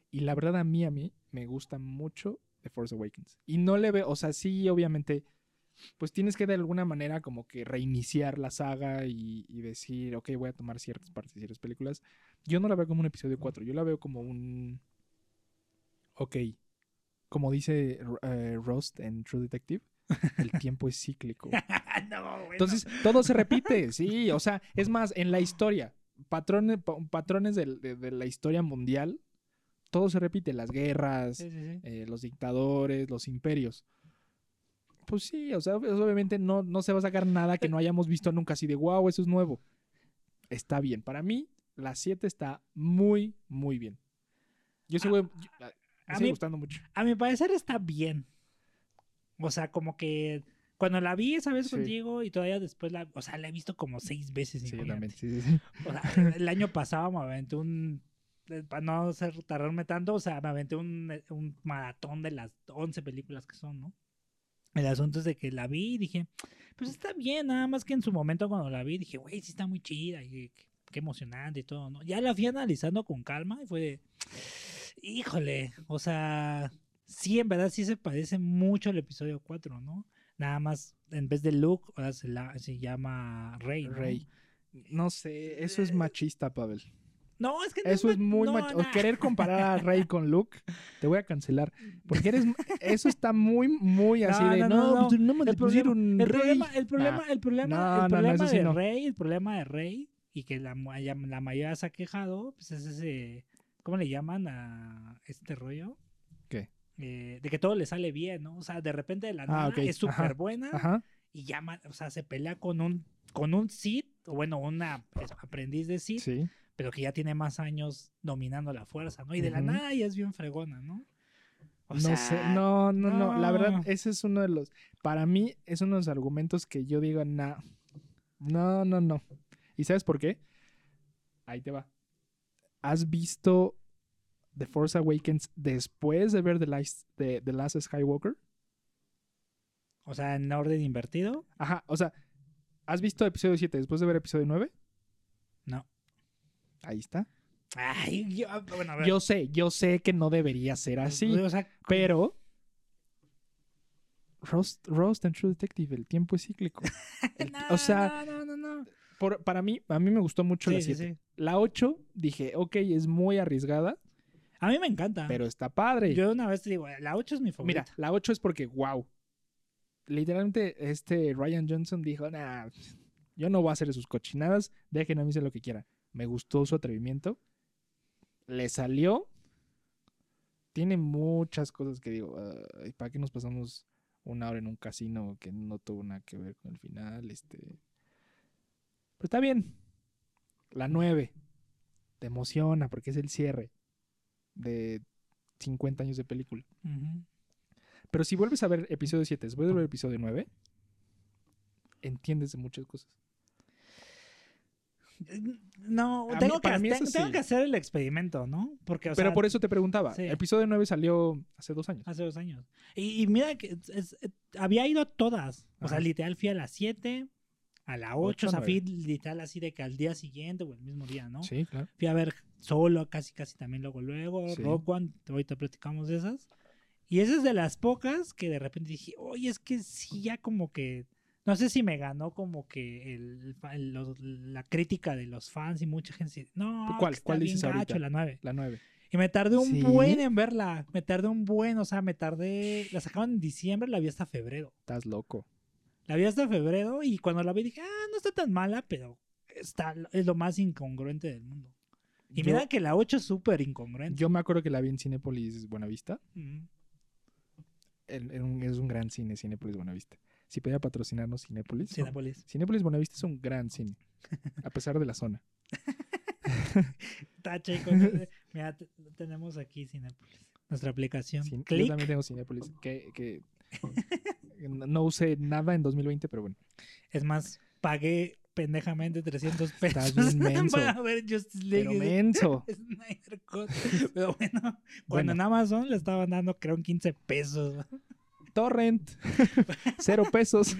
S2: Y la verdad a mí, a mí, me gusta mucho The Force Awakens. Y no le veo, o sea, sí, obviamente, pues tienes que de alguna manera como que reiniciar la saga y, y decir, ok, voy a tomar ciertas partes ciertas películas. Yo no la veo como un episodio 4, yo la veo como un... Ok, como dice eh, Rost en True Detective, el tiempo es cíclico.
S3: no, bueno.
S2: Entonces, todo se repite, sí. O sea, es más, en la historia, patrones, pa- patrones de, de la historia mundial, todo se repite. Las guerras,
S3: Sí, sí, sí.
S2: eh, los dictadores, los imperios. Pues sí, o sea, pues, obviamente no, no se va a sacar nada que no hayamos visto nunca así de wow, eso es nuevo. Está bien. Para mí, la 7 está muy, muy bien. Yo sí
S3: Ah,
S2: yo- me
S3: a
S2: sigue
S3: mí-
S2: gustando mucho.
S3: A mi parecer está bien. O sea, como que cuando la vi esa vez
S2: Sí.
S3: contigo y todavía después la, o sea, la he visto como seis veces.
S2: Sí, también. Sí, sí, sí.
S3: O sea, el año pasado me aventé un, eh, para no hacer, tardarme tanto, o sea, me aventé un, eh, un maratón de las 11 películas que son, ¿no? El asunto es de que la vi y dije, pues está bien, nada más que en su momento cuando la vi dije, güey, sí está muy chida y qué, qué emocionante y todo, ¿no? Ya la fui analizando con calma y fue de, híjole, o sea, sí, en verdad sí se parece mucho al episodio 4, ¿no? Nada más, en vez de Luke, ahora se, la, se llama Rey. ¿no?
S2: Rey. No sé, eso es
S3: Eh,
S2: machista, Pavel.
S3: No, es que no
S2: Eso es muy
S3: no,
S2: macho. Querer comparar a Rey con Luke, te voy a cancelar. Porque eres. Eso está muy, muy así
S3: No,
S2: de.
S3: no,
S2: No,
S3: no, no.
S2: pues no me
S3: el problema,
S2: pusieron
S3: el
S2: Rey.
S3: problema, el problema, el problema, el
S2: sí
S3: de. Rey, el problema de Rey y que la, mayoría se ha quejado, pues es ese, ¿cómo le llaman a este rollo?
S2: ¿Qué?
S3: Eh, de que todo le sale bien, ¿no? O sea, de repente de la
S2: Ah,
S3: nada es súper buena
S2: Ajá.
S3: y llama, o sea, se pelea con un con un Sith, o bueno, una pues, aprendiz de Sith,
S2: Sí.
S3: Pero que ya tiene más años dominando la fuerza, ¿no? Y de la nada ya es bien fregona, ¿no? O
S2: no
S3: sea,
S2: sé. No, no, no, La verdad, ese es uno de los. Para mí, es uno de los argumentos que yo digo, nah, no, no, no. ¿Y sabes por qué? Ahí te va. ¿Has visto The Force Awakens después de ver The Last, de, The Last Skywalker?
S3: O sea, en orden invertido,
S2: Ajá, o sea, ¿has visto episodio 7 después de ver episodio 9?
S3: no.
S2: Ahí está.
S3: Ay, yo, bueno, a ver.
S2: Yo sé, yo sé que no debería ser así,
S3: O sea,
S2: pero Roast, Roast and True Detective, el tiempo es cíclico. El-
S3: no,
S2: o sea,
S3: no, no, no.
S2: por- para mí, a mí me gustó mucho
S3: Sí,
S2: la
S3: sí,
S2: 7.
S3: sí.
S2: La 8, dije, ok, es muy arriesgada,
S3: A mí me encanta.
S2: pero está padre.
S3: Yo una vez te digo, la 8 es mi favorita.
S2: Mira, la 8 es porque, wow. Literalmente, este Ryan Johnson dijo, nah, yo no voy a hacer sus cochinadas, dejen a mí hacer lo que quiera. Me gustó su atrevimiento. Le salió. Tiene muchas cosas que digo, "Ay, ¿para qué nos pasamos una hora en un casino que no tuvo nada que ver con el final? Este. Pero está bien. La 9. Te emociona porque es el cierre de 50 años de película. Pero si vuelves a ver episodio 7, después de ver episodio 9, entiendes de muchas cosas.
S3: No,
S2: A mí-
S3: tengo, que, tengo,
S2: eso
S3: tengo
S2: sí.
S3: que hacer el experimento, ¿no? Porque, o
S2: Pero
S3: sea,
S2: por eso te preguntaba.
S3: sí.
S2: Episodio 9 salió hace dos años.
S3: hace dos años. Y, y mira que es- es- había ido a todas. O sea, literal fui a las 7, a la 8,
S2: Ocho,
S3: o sea, fui literal así de que al día siguiente o el mismo día, ¿no?
S2: Sí, claro.
S3: Fui a ver solo, casi, casi también luego, luego.
S2: Sí.
S3: Rock One, ahorita platicamos de esas. Y esa es de las pocas que de repente dije, oye, es que sí, ya como que. No sé si me ganó como que el, el- los- la crítica de los fans y mucha gente. dice, No,
S2: ¿Cuál?
S3: está
S2: ¿Cuál
S3: bien
S2: dices
S3: gacho la 9.
S2: La 9.
S3: Y me tardé un
S2: ¿Sí?
S3: buen en verla. Me tardé un buen, o sea, me tardé. La sacaban en diciembre, la vi hasta febrero.
S2: Estás loco.
S3: La vi hasta febrero y cuando la vi dije, ah, no está tan mala, pero está, es lo más incongruente del mundo. Y
S2: Yo-
S3: mira que la 8 es súper incongruente.
S2: Yo me acuerdo que la vi en Cinépolis Buenavista.
S3: Ujú.
S2: El- el- un- es un gran cine, Cinépolis Buenavista. Si podía patrocinarnos Cinépolis.
S3: Cinépolis.
S2: Cinépolis Buenavista es un gran cine. A pesar de la zona.
S3: Tache Mira, te- tenemos aquí Cinépolis. Nuestra aplicación.
S2: Cin- Yo
S3: Clic.
S2: también tengo Cinépolis. Que, que no usé nada en 2020, pero bueno.
S3: Es más, pagué pendejamente 300 pesos
S2: Estás menso.
S3: para ver Justice League.
S2: Pero menso.
S3: Snyder Cut. Pero bueno, cuando
S2: Bueno.
S3: en Amazon le estaban dando, creo, en 15 pesos.
S2: Torrent. Cero pesos.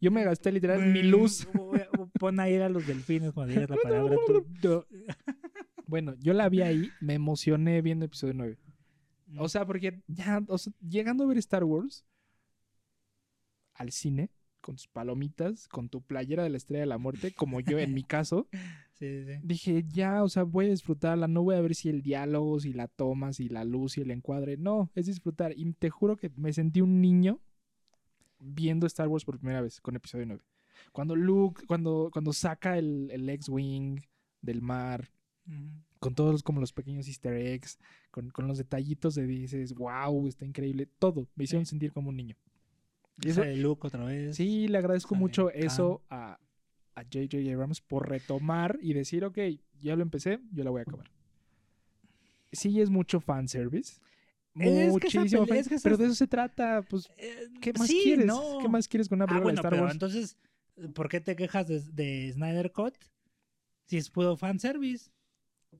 S2: Yo me gasté literal mi luz.
S3: Pon a ir a los delfines cuando digas la palabra. tú- tú.
S2: Bueno, yo la vi ahí, me emocioné viendo episodio 9. O sea, porque ya, o sea, llegando a ver Star Wars al cine, con tus palomitas, con tu playera de la Estrella de la Muerte, como yo en mi caso,
S3: Sí, sí, sí.
S2: dije, ya, o sea, voy a disfrutarla, no voy a ver si el diálogo, si la toma, si la luz, si el encuadre, no, es disfrutar. Y te juro que me sentí un niño viendo Star Wars por primera vez con episodio 9. Cuando Luke, cuando, cuando saca el, el X-Wing del mar, con todos los- como los pequeños easter eggs, con, con los detallitos de dices, wow, está increíble, todo, me hicieron
S3: Sí.
S2: sentir como un niño. Y eso-
S3: otra vez.
S2: sí, le agradezco
S3: sale
S2: mucho eso a, a J.J. Abrams por retomar y decir, ok, ya lo empecé, yo la voy a acabar. Sí, es mucho fanservice.
S3: Es
S2: Muchísimo
S3: es que
S2: pero de eso se trata, pues,
S3: Eh,
S2: ¿qué más
S3: sí,
S2: quieres?
S3: no.
S2: ¿Qué más quieres con una
S3: Ah,
S2: película
S3: bueno,
S2: de Star
S3: pero
S2: Wars?
S3: entonces, ¿por qué te quejas de, de Snyder Cut? Si es puro fanservice.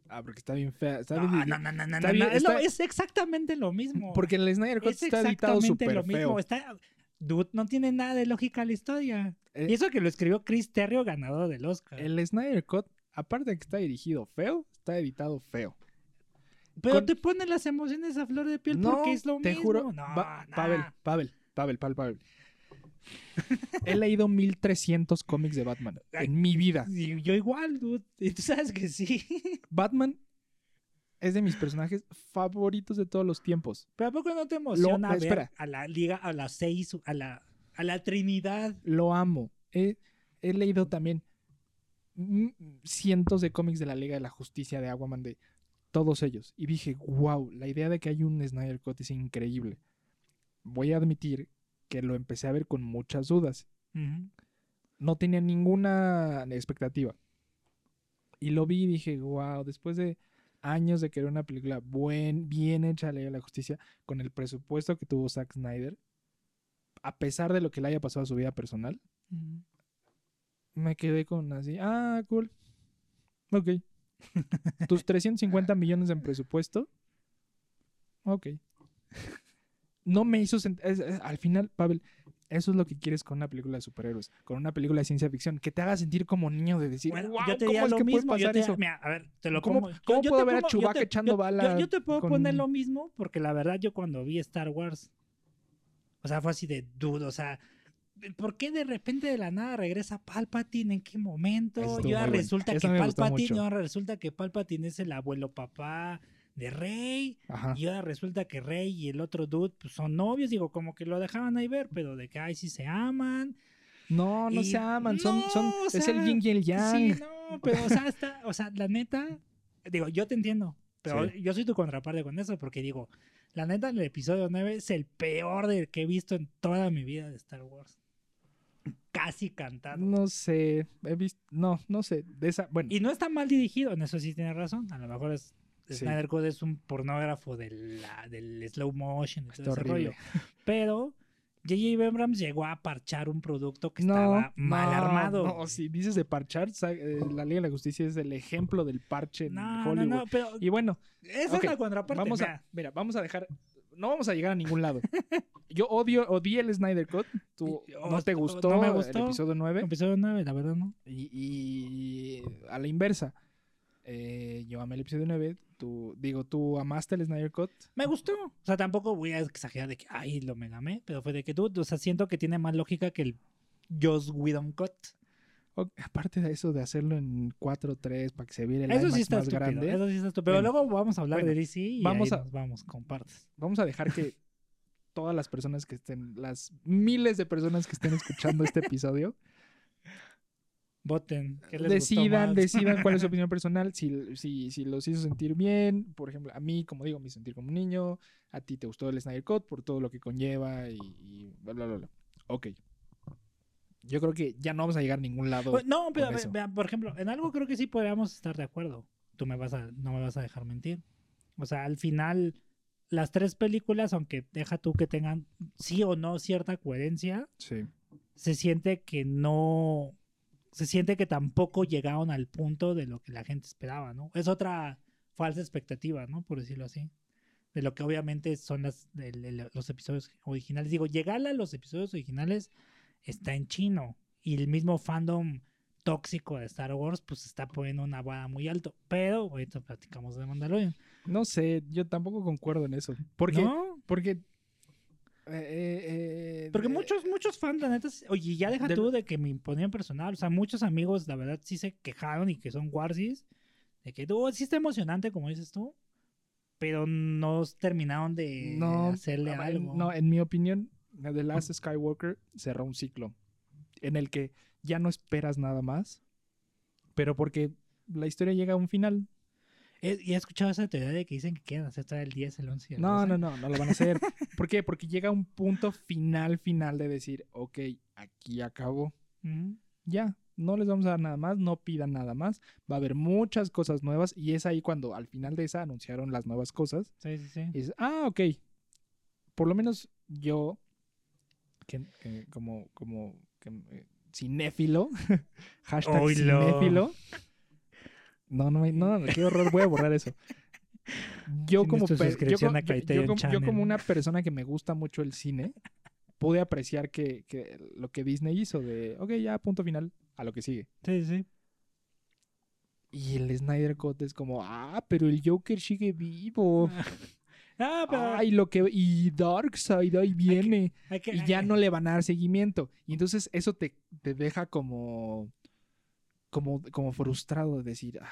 S2: Ah, porque está bien fea, está
S3: No,
S2: bien-
S3: no, no, no, no, es, lo-
S2: está-
S3: es exactamente lo mismo.
S2: porque el Snyder Cut
S3: es
S2: está editado
S3: exactamente
S2: súper
S3: lo mismo.
S2: feo.
S3: Está, dude, no tiene nada de lógica la historia.
S2: Eh,
S3: Y eso que lo escribió Chris Terrio, ganador del Oscar.
S2: El Snyder Cut, aparte de que está dirigido feo, está editado feo.
S3: Pero
S2: con-
S3: te pone las emociones a flor de piel
S2: No,
S3: porque es lo
S2: te
S3: mismo.
S2: juro.
S3: No.
S2: Pavel, Pavel, Pavel, Pavel, Pavel. He leído 1300 cómics de Batman en mi vida.
S3: Y yo igual, dude. Y tú sabes que sí.
S2: Batman es de mis personajes favoritos de todos los tiempos.
S3: Pero ¿a poco no te emociona ver
S2: espera.
S3: a la liga, a las seis, a la, a la Trinidad?
S2: Lo amo. He, he leído también cientos de cómics de la Liga de la Justicia, de Aquaman, de todos ellos. Y dije, wow, la idea de que hay un Snyder Cut es increíble. Voy a admitir que lo empecé a ver con muchas dudas. No tenía ninguna expectativa. Y lo vi y dije, wow, después de años de querer una película buen, bien hecha, Ley de la Justicia, con el presupuesto que tuvo Zack Snyder, a pesar de lo que le haya pasado a su vida personal, me quedé con así, ah, cool. Ok. Tus 350 millones en presupuesto. Ok. No me hizo sent- es- es- Al final, Pavel, eso es lo que quieres con una película de superhéroes, con una película de ciencia ficción, que te haga sentir como niño de decir,
S3: Bueno,
S2: wow,
S3: yo te
S2: ¿cómo es
S3: lo
S2: que
S3: mismo. Yo
S2: pasar
S3: te,
S2: eso?
S3: mira, a ver, te lo
S2: ¿Cómo- cómo
S3: yo
S2: puedo
S3: te
S2: ver a
S3: yo
S2: Chewbacca
S3: te-
S2: echando
S3: yo-
S2: bala
S3: Yo, yo te puedo
S2: con-
S3: poner lo mismo porque la verdad yo cuando vi Star Wars, o sea, fue así de dudo, o sea, ¿por qué de repente de la nada regresa Palpatine? ¿En qué momento? Y ahora resulta que Palpatine, ahora resulta que Palpatine es el abuelo papá de Rey.
S2: Ajá.
S3: Y ahora resulta que Rey y el otro dude pues, son novios, digo, como que lo dejaban ahí ver, pero de que ay sí se aman.
S2: No, no
S3: Y-
S2: se aman, son,
S3: no,
S2: son,
S3: o
S2: es el yin y el yang.
S3: Sí, no, pero o sea, está, o sea, la neta, digo, yo te entiendo, pero
S2: Sí.
S3: yo soy tu contraparte con eso porque digo, la neta el episodio 9 es el peor del que he visto en toda mi vida de Star Wars. Casi cantado.
S2: No sé, he visto, no, no sé, de esa, bueno,
S3: Y no está mal dirigido, en eso sí tienes razón. A lo mejor es
S2: Sí.
S3: Snyder Code es un pornógrafo de la- del slow motion y todo ese
S2: horrible.
S3: rollo. Pero J.J. Abrams llegó a parchar un producto que
S2: No,
S3: estaba mal
S2: no,
S3: armado.
S2: No, si dices de parchar, eh, la Liga de la Justicia es el ejemplo del parche en
S3: no, no,
S2: Hollywood.
S3: no, pero
S2: Y bueno,
S3: esa es la contraparte.
S2: vamos
S3: mira.
S2: a, mira, vamos a dejar, no vamos a llegar a ningún lado. Yo odio, odié el Snyder Cut, tú no te
S3: no
S2: gustó, el episodio 9
S3: Episodio 9, la verdad, ¿no?
S2: y, y a la inversa. Eh, yo amé el episodio 9, tú, digo, tú amaste el Snyder Cut.
S3: Me gustó. O sea, tampoco voy a exagerar de que, ay, lo megamé, pero fue de que tú, o sea, siento que tiene más lógica que el Joss Whedon Cut.
S2: o- aparte de eso de hacerlo en 4.3 para que se viera el
S3: Eso
S2: IMAX
S3: sí está
S2: más
S3: estúpido.
S2: grande,
S3: Eso sí está estúpido. Pero
S2: Bueno,
S3: luego vamos a hablar
S2: bueno,
S3: de DC y
S2: vamos a-
S3: nos vamos con partes.
S2: vamos a dejar que todas las personas que estén, las miles de personas que estén escuchando este episodio,
S3: Voten. ¿qué les gustó
S2: decidan,
S3: más?
S2: decidan cuál es su opinión personal, si, si, si los hizo sentir bien, por ejemplo, a mí, como digo, me sentir como un niño, a ti te gustó el Snyder Cut por todo lo que conlleva y, y bla, bla, bla, bla. Ok. Yo creo que ya no vamos a llegar a ningún lado.
S3: Pues, no, pero ve- vea, por ejemplo, en algo creo que sí podríamos estar de acuerdo. Tú me vas a, no me vas a dejar mentir. O sea, al final, las tres películas, aunque deja tú que tengan sí o no cierta coherencia,
S2: Sí.
S3: se siente que no, se siente que tampoco llegaron al punto de lo que la gente esperaba, ¿no? Es otra falsa expectativa, ¿no? Por decirlo así. De lo que obviamente son las, el- el- los episodios originales. Digo, llegar a los episodios originales está en chino. Y el mismo fandom tóxico de Star Wars, pues está poniendo una vara muy alto. Pero ahorita platicamos de Mandalorian.
S2: No sé, yo tampoco concuerdo en eso. Porque,
S3: ¿No?
S2: porque, eh, eh, eh,
S3: Porque muchos, muchos fans, la neta, oye, ya deja
S2: Del-
S3: tú de que me imponían personal. O sea, muchos amigos, la verdad, sí se quejaron y que son Warsis. De que tú sí está emocionante, como dices tú. Pero no terminaron de
S2: no,
S3: hacerle
S2: en-
S3: algo.
S2: No, en mi opinión, The Last Skywalker cerró un ciclo en el que ya no esperas nada más, pero porque la historia llega a un final.
S3: Y he escuchado esa teoría de que dicen que quieren hacer traer el 10, el 11 y el
S2: No,
S3: 12.
S2: no, no, no lo van a hacer. ¿Por qué? Porque llega un punto final, final de decir, ok, aquí acabó. Ya, no les vamos a dar nada más, no pidan nada más, va a haber muchas cosas nuevas y es ahí cuando al final de esa anunciaron las nuevas cosas
S3: Sí, sí, sí.
S2: y dices, ah, ok, por lo menos yo, que, que como, como que, eh, cinéfilo, hashtag
S3: Oilo.
S2: cinéfilo, no, no, me- no, qué horror, voy a borrar eso. Yo como, yo, como- yo como una persona que me gusta mucho el cine, pude apreciar que, que lo que Disney hizo de, ok, ya, punto final, a lo que sigue.
S3: Sí, sí.
S2: Y el Snyder Cut es como, ah, pero el Joker sigue vivo.
S3: Ah, pero
S2: Ay, lo que. Y Darkseid ahí viene. Y ya no le van a dar seguimiento. Y entonces eso te, te deja como. Como, como frustrado de decir. ah,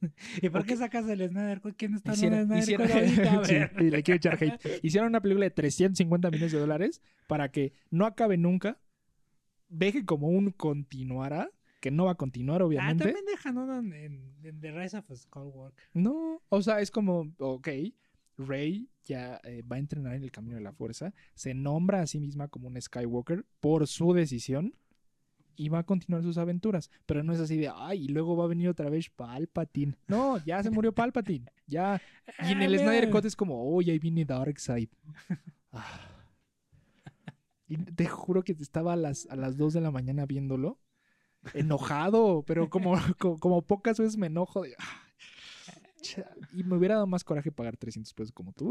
S3: ¿Y por qué sacas el Snyder Cut? ¿Quién está en el Snyder ahorita? A
S2: Sí,
S3: ver.
S2: y le quiero echar hate. Hicieron una película de 350 millones de dólares para que no acabe nunca. Deje como un continuará. Que no va a continuar,
S3: Ah,
S2: obviamente.
S3: también dejan uno en, en- en The Rise of Skywalker.
S2: No, o sea, es como, ok, Rey ya eh, va a entrenar en el camino de la fuerza, se nombra a sí misma como un Skywalker por su decisión y va a continuar sus aventuras. Pero no es así de, ay, y luego va a venir otra vez Palpatine. No, ya se murió Palpatine, ya. Y en
S3: Ah,
S2: el. Snyder Cut es como, oh, ahí viene Darkseid. Ah. Y te juro que estaba a las, a las 2 de la mañana viéndolo, enojado, pero como, como, como pocas veces me enojo de, ah, y me hubiera dado más coraje pagar 300 pesos como tú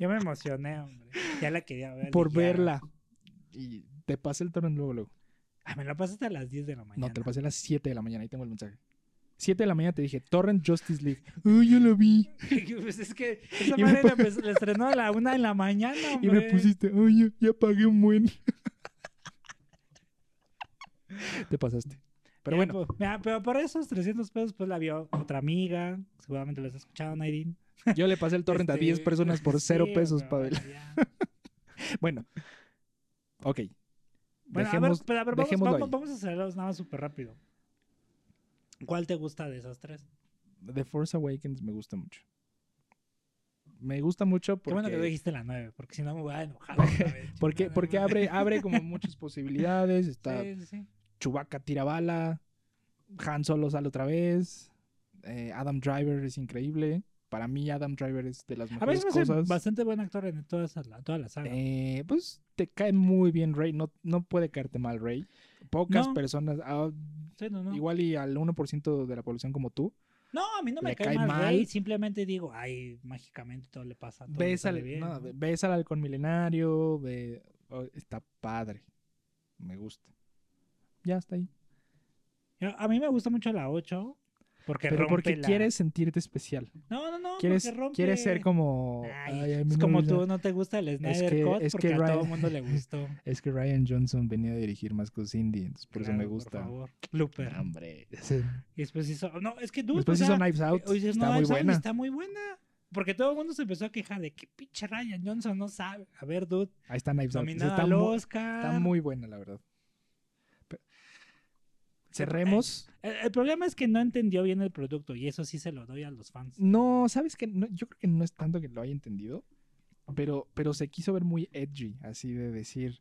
S3: Yo me emocioné, hombre. Ya la quería ver.
S2: por
S3: ya.
S2: verla. Y te pasé el torrent luego, luego.
S3: Ah, me la pasaste a las 10 de la mañana.
S2: No, te lo pasé a las 7 de la mañana, ahí tengo el mensaje. 7 de la mañana te dije, Torrent Justice League. Ay, yo lo vi.
S3: pues es que esa
S2: Y
S3: madre la, estrenó a la 1 de la mañana,
S2: Y
S3: hombre.
S2: me pusiste, ay, ya, ya pagué un buen. te pasaste. Pero
S3: Ya,
S2: bueno,
S3: pues, mira, pero por esos 300 pesos, pues la vio otra amiga. Seguramente lo has escuchado, Nairin.
S2: yo le pasé el torrent a 10 personas por 0
S3: Sí,
S2: pesos, Pavel.
S3: bueno, ya.
S2: Bueno,
S3: a ver, pero a ver, vamos, a hacerlos nada más súper rápido. ¿Cuál te gusta de esas tres?
S2: The Force Awakens me gusta mucho. Me gusta mucho
S3: Qué
S2: porque,
S3: bueno que dijiste la 9, porque si no me voy a enojar. otra vez,
S2: porque, porque abre, abre como muchas posibilidades. Está
S3: Sí, sí, sí.
S2: Chewbacca tira bala, Han Solo sale otra vez, eh, Adam Driver es increíble. Para mí Adam Driver es de las
S3: A
S2: mejores
S3: hace
S2: cosas.
S3: bastante buen actor en toda, esa, toda la saga.
S2: Eh, pues te cae muy bien Rey, no, no puede caerte mal Rey. Pocas
S3: No.
S2: personas, ah,
S3: Sí, no, no.
S2: igual y al 1% de la población como tú,
S3: No, a mí no me
S2: le
S3: cae,
S2: cae
S3: mal. Rey, Simplemente digo, ay, mágicamente todo le pasa. Todo le
S2: ves
S3: sale
S2: al,
S3: bien,
S2: al halcón milenario, ve- oh, está padre, me gusta. Ya está ahí.
S3: A mí me gusta mucho la 8. Porque
S2: Pero
S3: rompe
S2: porque
S3: la-
S2: quieres sentirte especial.
S3: No, no, no.
S2: Quieres,
S3: rompe...
S2: quieres ser como...
S3: Ay,
S2: "Ay, a mí
S3: es como tú,
S2: gusta".
S3: no te gusta el Snyder
S2: que-
S3: Cut
S2: es
S3: porque
S2: que
S3: a todo el mundo le gustó.
S2: Es que Ryan Johnson venía a dirigir más Cindy, entonces por eso me gusta.
S3: Por favor. Looper.
S2: No, hombre.
S3: Y después hizo. No, es que dude,
S2: Después
S3: o
S2: hizo Knives Out.
S3: Hoy dices,
S2: Está
S3: no,
S2: muy buena.
S3: Está muy buena. Porque todo el mundo se empezó a quejar de que pinche Ryan Johnson no sabe. A ver, dude,
S2: Ahí está Knives Out.
S3: nominada
S2: Está,
S3: al
S2: mu-
S3: Oscar.
S2: está muy buena, la verdad. Cerremos.
S3: El, el problema es que no entendió bien el producto y eso sí se lo doy a los fans.
S2: No, ¿sabes? No, yo creo que no es tanto que lo haya entendido, pero, pero se quiso ver muy edgy, así de decir,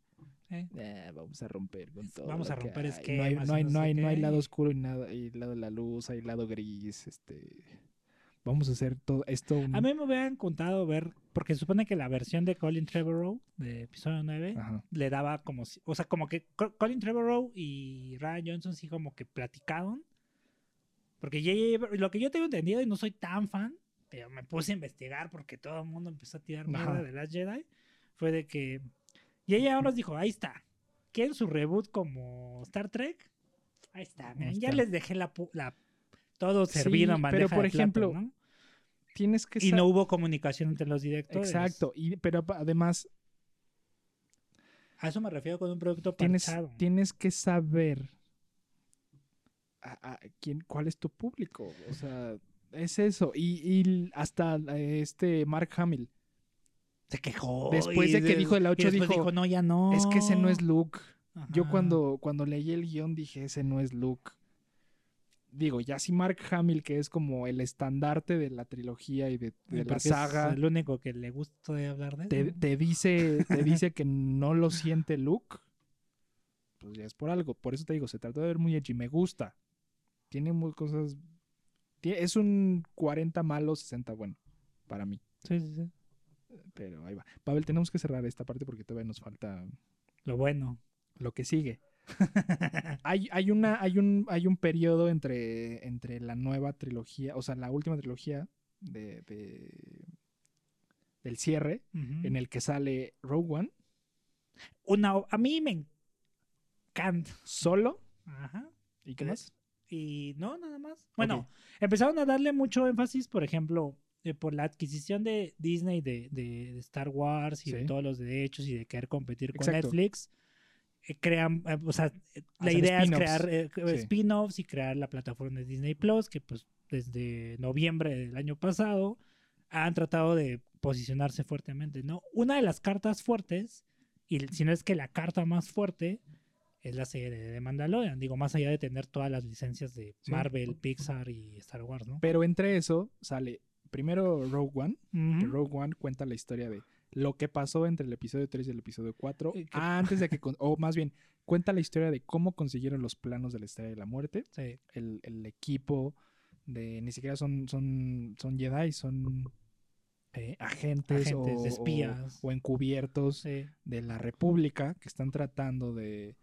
S3: ¿eh?
S2: "Eh, vamos a romper con todo.
S3: Vamos a
S2: que
S3: romper
S2: hay".
S3: esquemas
S2: No hay, no hay,
S3: no
S2: hay, no hay lado oscuro y nada, y lado de la luz, hay lado gris, este... Vamos a hacer todo esto un...
S3: A mí me hubieran contado ver, porque se supone que la versión de Colin Trevorrow de episodio 9
S2: Ajá.
S3: le daba como, si- o sea, como que Co- Colin Trevorrow y Ryan Johnson sí como que platicaron. Porque. Abr- lo que yo tengo entendido y no soy tan fan, pero me puse a investigar porque todo el mundo empezó a tirar mierda de Last Jedi, fue de que J.J. Abrams dijo, ahí está, ¿quieren su reboot como Star Trek? Ahí está, ya
S2: está.
S3: les dejé la, la todo
S2: Sí,
S3: servido en
S2: pero
S3: bandeja
S2: por
S3: de plato,
S2: ejemplo,
S3: ¿no?
S2: Tienes que
S3: Y no hubo comunicación entre los directores.
S2: Exacto, y, pero además
S3: A eso me refiero con un producto
S2: tienes, tienes que saber a- a quién, cuál es tu público. O sea, es eso. Y, y hasta este Mark Hamill.
S3: Se quejó.
S2: Después de que dijo
S3: y
S2: 8,
S3: después
S2: dijo,
S3: no, ya no.
S2: Es que ese no es Luke. Yo cuando, cuando leí el guion dije, ese no es Luke. Digo, ya si Mark Hamill, que es como el estandarte de la trilogía y de, de la
S3: Porque es
S2: saga,
S3: el único que le gusta de hablar de
S2: te, te dice, te dice que no lo siente Luke, pues ya es por algo. Por eso te digo, se trató de ver muy edgy. Me gusta. Tiene muy cosas. Es un 40 malo, 60 bueno. Para mí.
S3: Sí, sí, sí.
S2: Pero ahí va. Pavel, tenemos que cerrar esta parte porque todavía nos falta
S3: Lo bueno.
S2: lo que sigue. hay, hay, una, hay, un, hay un periodo entre, entre la nueva trilogía, o sea, la última trilogía de, de- del cierre, en el que sale Rogue One
S3: Una, a mí me encanta.
S2: solo.
S3: Ajá.
S2: ¿Y qué más?
S3: Y no, nada más. Bueno, empezaron a darle mucho énfasis, por ejemplo, eh, por la adquisición de Disney de, de- de Star Wars y de todos los derechos y de querer competir con
S2: Exacto.
S3: Netflix. Eh, crean, eh, o sea, la idea es crear eh,
S2: Sí.
S3: spin-offs y crear la plataforma de Disney Plus, que pues desde noviembre del año pasado han tratado de posicionarse fuertemente, ¿no? Una de las cartas fuertes, y si no es que la carta más fuerte, es la serie de Mandalorian. Digo, más allá de tener todas las licencias de
S2: Sí.
S3: Marvel, Pixar y Star Wars, ¿no?
S2: Pero entre eso sale primero Rogue One, que. Rogue One cuenta la historia de lo que pasó entre el episodio 3 y el episodio 4,
S3: Eh,
S2: antes de que, con- o más bien, cuenta la historia de cómo consiguieron los planos de la Estrella de la Muerte,
S3: Sí.
S2: el, el equipo de, ni siquiera son, son, son Jedi, son eh, agentes,
S3: Agentes,
S2: o,
S3: espías.
S2: o- o encubiertos
S3: Sí.
S2: de la República que están tratando de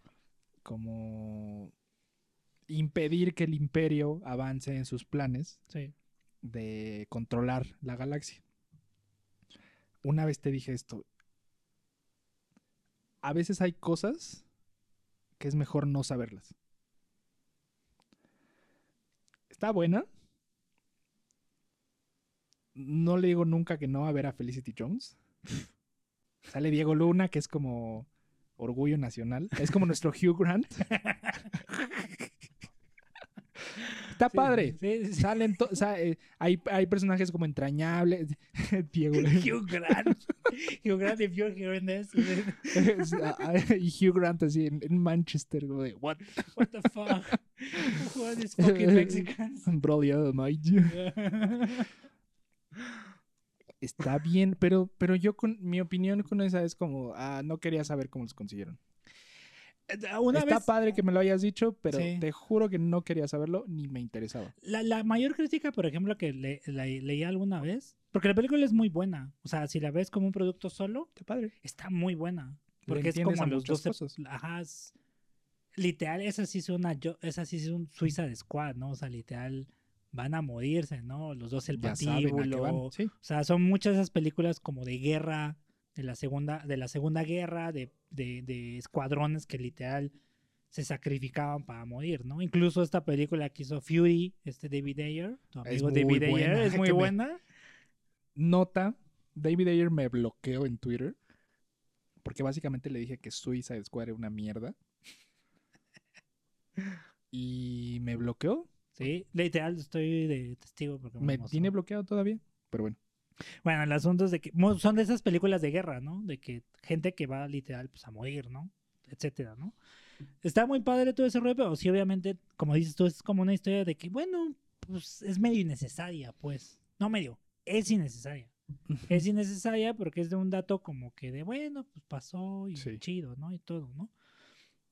S2: como impedir que el imperio avance en sus planes
S3: Sí.
S2: de controlar la galaxia. Una vez te dije esto. A veces hay cosas que es mejor no saberlas. Está buena. No le digo nunca que no a ver a Felicity Jones. Sale Diego Luna, que es como orgullo nacional. Es como nuestro Hugh Grant. Está
S3: Sí,
S2: padre.
S3: Sí, sí.
S2: Salen o sea, eh, hay, hay personajes como entrañables. Diego
S3: Hugh Grant. Hugh Grant, if you're hearing this,
S2: Es, ah, ah, y Hugh Grant así en, en Manchester, como de, what?
S3: what the fuck? Are these fucking Mexicans?
S2: Broly Almighty. Está bien, pero, pero yo con mi opinión con esa es como, ah, no quería saber cómo los consiguieron.
S3: Una
S2: Está
S3: vez,
S2: padre que me lo hayas dicho, pero
S3: Sí.
S2: te juro que no quería saberlo ni me interesaba.
S3: la, la mayor crítica, por ejemplo, que le, la- leí alguna vez, porque la película es muy buena. O sea, si la ves como un producto solo,
S2: Está padre.
S3: está muy buena. Porque es como
S2: a
S3: los
S2: muchas
S3: 12.
S2: cosas.
S3: Ajá, es- literal, esa sí es una, yo- esa sí es un Suiza de Squad, ¿no? O sea, literal, van a morirse, ¿no? Los dos el patíbulo.
S2: Sí.
S3: O sea, son muchas de esas películas como de guerra, de la segunda, de la segunda guerra, de, de, de escuadrones que literal se sacrificaban para morir, ¿no? Incluso esta película que hizo Fury, este David Ayer, tu amigo David Ayer, es muy
S2: me-
S3: buena.
S2: Nota, David Ayer me bloqueó en Twitter porque básicamente le dije que Suicide Squad era una mierda. Y me bloqueó.
S3: Sí, literal estoy de testigo porque
S2: Me
S3: mostró.
S2: tiene bloqueado todavía. Pero bueno.
S3: Bueno, el asunto es de que son de esas películas de guerra, ¿no? De que gente que va literal pues a morir, ¿no? Etcétera, ¿no? Está muy padre todo ese rollo, pero sí, obviamente, como dices tú, es como una historia de que, bueno, pues es medio innecesaria, pues. No medio, es innecesaria. Es innecesaria porque es de un dato como que de, bueno, pues pasó y
S2: Sí.
S3: chido, ¿no? Y todo, ¿no?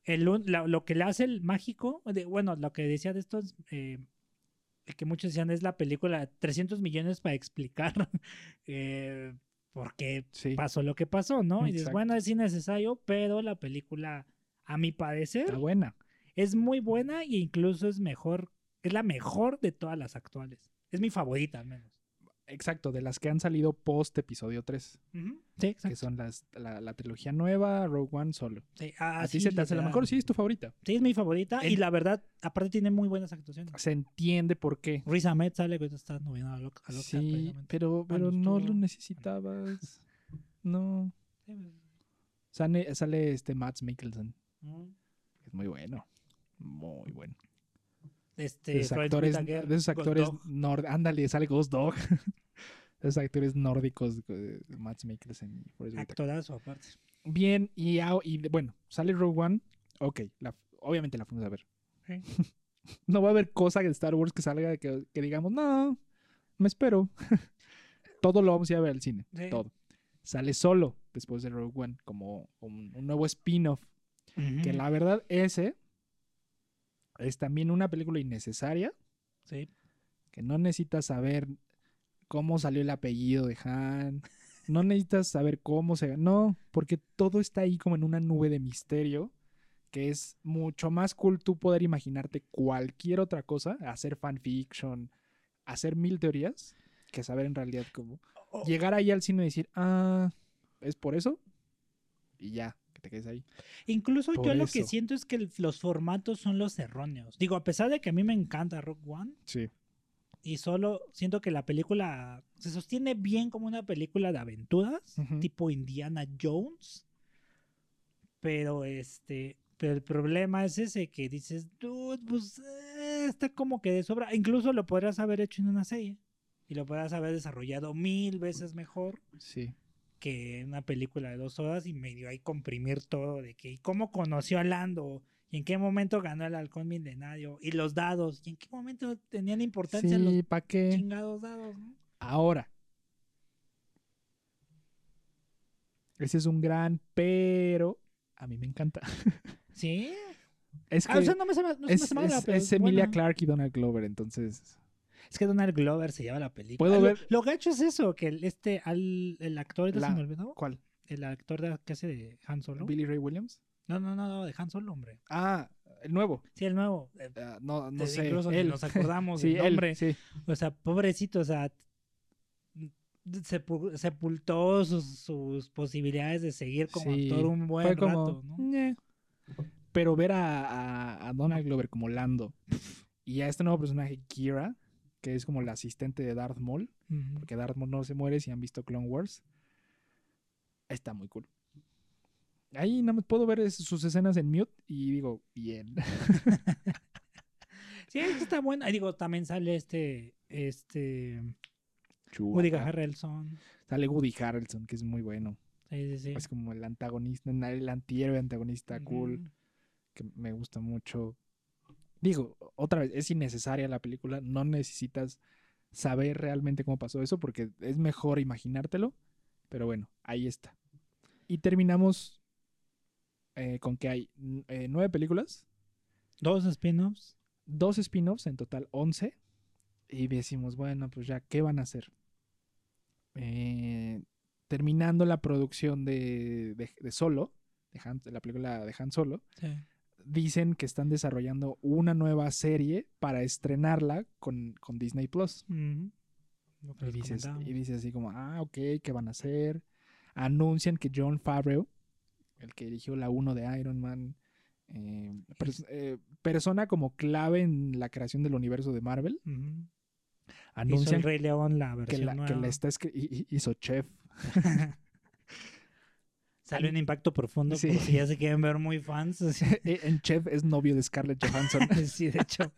S3: El, la- lo que le hace el mágico, de- bueno, lo que decía de estos, eh, que muchos decían es la película 300 millones para explicar eh, por qué
S2: Sí.
S3: pasó lo que pasó, ¿no? Y dices, bueno, es innecesario, pero la película, a mi parecer,
S2: Está buena.
S3: es muy buena e incluso es mejor, es la mejor de todas las actuales. Es mi favorita, al menos.
S2: Exacto, de las que han salido post episodio 3.
S3: Sí,
S2: Que
S3: exacto.
S2: son las, la, la trilogía nueva, Rogue One solo.
S3: Sí,
S2: ¿A
S3: así
S2: ti se te hace la
S3: literal.
S2: mejor? Sí, es tu favorita.
S3: Sí, es mi favorita. Y la verdad, aparte tiene muy buenas actuaciones.
S2: Se entiende por qué.
S3: Riz Ahmed sale que está nominado al Oscar. al Oscar
S2: Sí, pero, pero no lo necesitabas. No. Sale, sale este Matt Mikkelsen.
S3: mm.
S2: Es muy bueno. Muy bueno.
S3: Este,
S2: De esos actores, de esos actores ándale, sale Ghost Dog. de esos actores nórdicos, eh, Matt Mikkelsen y Forrest Whitaker.
S3: Actorazo, aparte.
S2: Bien, y, bueno, sale Rogue One. Ok, la- obviamente la fuimos a ver. No va a haber cosa de Star Wars que salga que, que digamos, no, me espero. todo lo vamos a ir a ver al cine.
S3: Sí.
S2: Todo. Sale solo después de Rogue One, como un, un nuevo spin-off. Que la verdad, ese es también una película innecesaria.
S3: Sí.
S2: Que no necesitas saber cómo salió el apellido de Han. No necesitas saber cómo se... No, porque todo está ahí como en una nube de misterio. Que es mucho más cool tú poder imaginarte cualquier otra cosa. Hacer fanfiction. Hacer mil teorías. Que saber en realidad cómo...
S3: Oh,
S2: Llegar ahí al cine y decir, ah, ¿es por eso? Y ya, te quedes ahí.
S3: Incluso
S2: Por
S3: yo lo que siento es que los formatos son los erróneos. Digo, a pesar de que a mí me encanta Rock One,
S2: Sí.
S3: y solo siento que la película se sostiene bien como una película de aventuras, tipo Indiana Jones. Pero este, pero el problema es ese que dices, dude, pues eh, está como que de sobra. Incluso lo podrías haber hecho en una serie y lo podrías haber desarrollado mil veces mejor
S2: Sí.
S3: Que una película de dos horas y medio ahí comprimir todo de que y cómo conoció a Lando y en qué momento ganó el halcón milenario y los dados y en qué momento tenían importancia los
S2: Sí, ¿para qué?
S3: chingados dados, ¿no?
S2: Ahora. Ese es un gran pero. A mí me encanta.
S3: Sí.
S2: Es que
S3: Ah, o sea, no me se me, no se me
S2: es, es- Emilia. Clark y Donald Glover, entonces.
S3: Es que Donald Glover se lleva la película.
S2: Puedo
S3: Ah, lo,
S2: ver-
S3: Lo gacho es eso, que el, este, al, el actor, ¿ya se
S2: La-
S3: me olvidó?
S2: ¿Cuál?
S3: El actor de, que hace de Han Solo.
S2: ¿Billy Ray Williams?
S3: No, no, no, no, de Han Solo, hombre.
S2: Ah, el nuevo.
S3: Sí, el nuevo.
S2: Ah, no, no sé.
S3: incluso
S2: él.
S3: nos acordamos
S2: sí,
S3: del
S2: él,
S3: nombre.
S2: sí.
S3: O sea, pobrecito, o sea, sepu- sepultó sus, sus posibilidades de seguir como
S2: Sí,
S3: actor un buen
S2: como.
S3: rato, ¿no?
S2: Pero ver a, a- a Donald Glover como Lando y a este nuevo personaje, Kira, que es como la asistente de Darth Maul, porque Darth Maul no se muere si han visto Clone Wars. Está muy cool. Ahí nada más puedo ver sus escenas en mute y digo, bien.
S3: Sí, está bueno. Y digo, también sale este, este. Woody Harrelson.
S2: Sale Woody Harrelson, que es muy bueno.
S3: Sí, sí, sí.
S2: Es como el antagonista, el antihéroe antagonista cool, que me gusta mucho. Digo, otra vez, es innecesaria la película, no necesitas saber realmente cómo pasó eso, porque es mejor imaginártelo, pero bueno, ahí está. Y terminamos eh, con que hay eh, nueve películas,
S3: Dos spin-offs.
S2: dos spin-offs, en total 11. Y decimos, bueno, pues ya, ¿qué van a hacer? Eh, terminando la producción de, de- de Solo, de, Han- de la película de Han Solo,
S3: Sí.
S2: Dicen que están desarrollando una nueva serie para estrenarla con, con Disney Plus.
S3: Que
S2: Y dices,
S3: comentaba.
S2: y dices así como, ah, ok, ¿qué van a hacer? Anuncian que John Favreau, el que dirigió la 1 de Iron Man, eh, pers- eh, persona como clave en la creación del universo de Marvel.
S3: Hizo
S2: Anuncian
S3: el Rey León la
S2: que
S3: versión
S2: la, que
S3: nueva.
S2: la está y- y- hizo Chef.
S3: Salió en Impacto Profundo,
S2: Sí.
S3: por si ya se quieren ver muy fans. así.
S2: Eh, en Chef es novio de Scarlett Johansson.
S3: Sí, de hecho.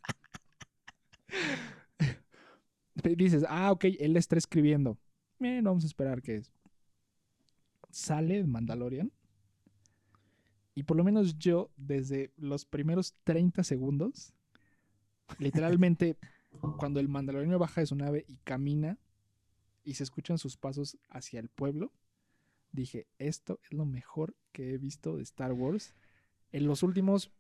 S2: Dices, ah, ok, él está escribiendo. Bien, vamos a esperar que es. Sale Mandalorian. Y por lo menos yo, desde los primeros 30 segundos, literalmente, cuando el Mandaloriano baja de su nave y camina y se escuchan sus pasos hacia el pueblo, dije, esto es lo mejor que he visto de Star Wars en los últimos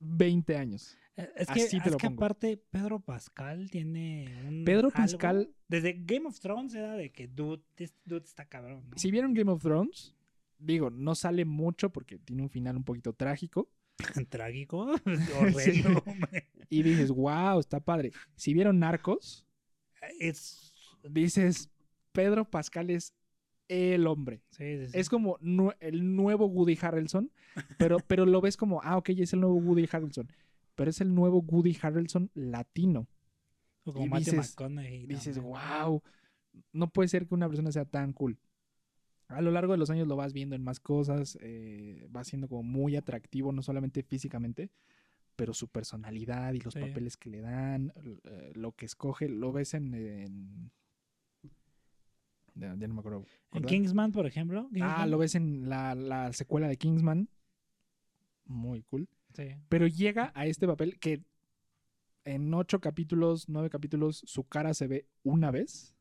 S2: 20 años.
S3: Eh, Es que,
S2: Así te
S3: es
S2: lo
S3: que
S2: pongo.
S3: aparte Pedro Pascal tiene un
S2: Pedro
S3: algo-
S2: Pascal-
S3: desde Game of Thrones era de que dude, dude está cabrón, ¿no?
S2: Si vieron Game of Thrones, digo, no sale mucho porque tiene un final un poquito trágico.
S3: Trágico, horrendo.
S2: Y dices, wow, está padre. Si vieron Narcos,
S3: es
S2: dices, Pedro Pascal es el hombre.
S3: sí, sí, sí.
S2: Es como el nuevo Woody Harrelson, pero, pero lo ves como, ah, ok, es el nuevo Woody Harrelson. Pero es el nuevo Woody Harrelson latino.
S3: O como
S2: y
S3: Matthew
S2: dices-
S3: McConaughey
S2: Dices, wow, no puede ser que una persona sea tan cool. A lo largo de los años lo vas viendo en más cosas, eh, va siendo como muy atractivo, no solamente físicamente, pero su personalidad y los papeles que le dan, eh, lo que escoge, lo ves en... en- Ya, ya no me acuerdo.
S3: En. Kingsman, por ejemplo.
S2: Ah, lo ves en la, la secuela de Kingsman. Muy cool.
S3: Sí.
S2: Pero llega a este papel que en ocho capítulos, nueve capítulos, su cara se ve una vez,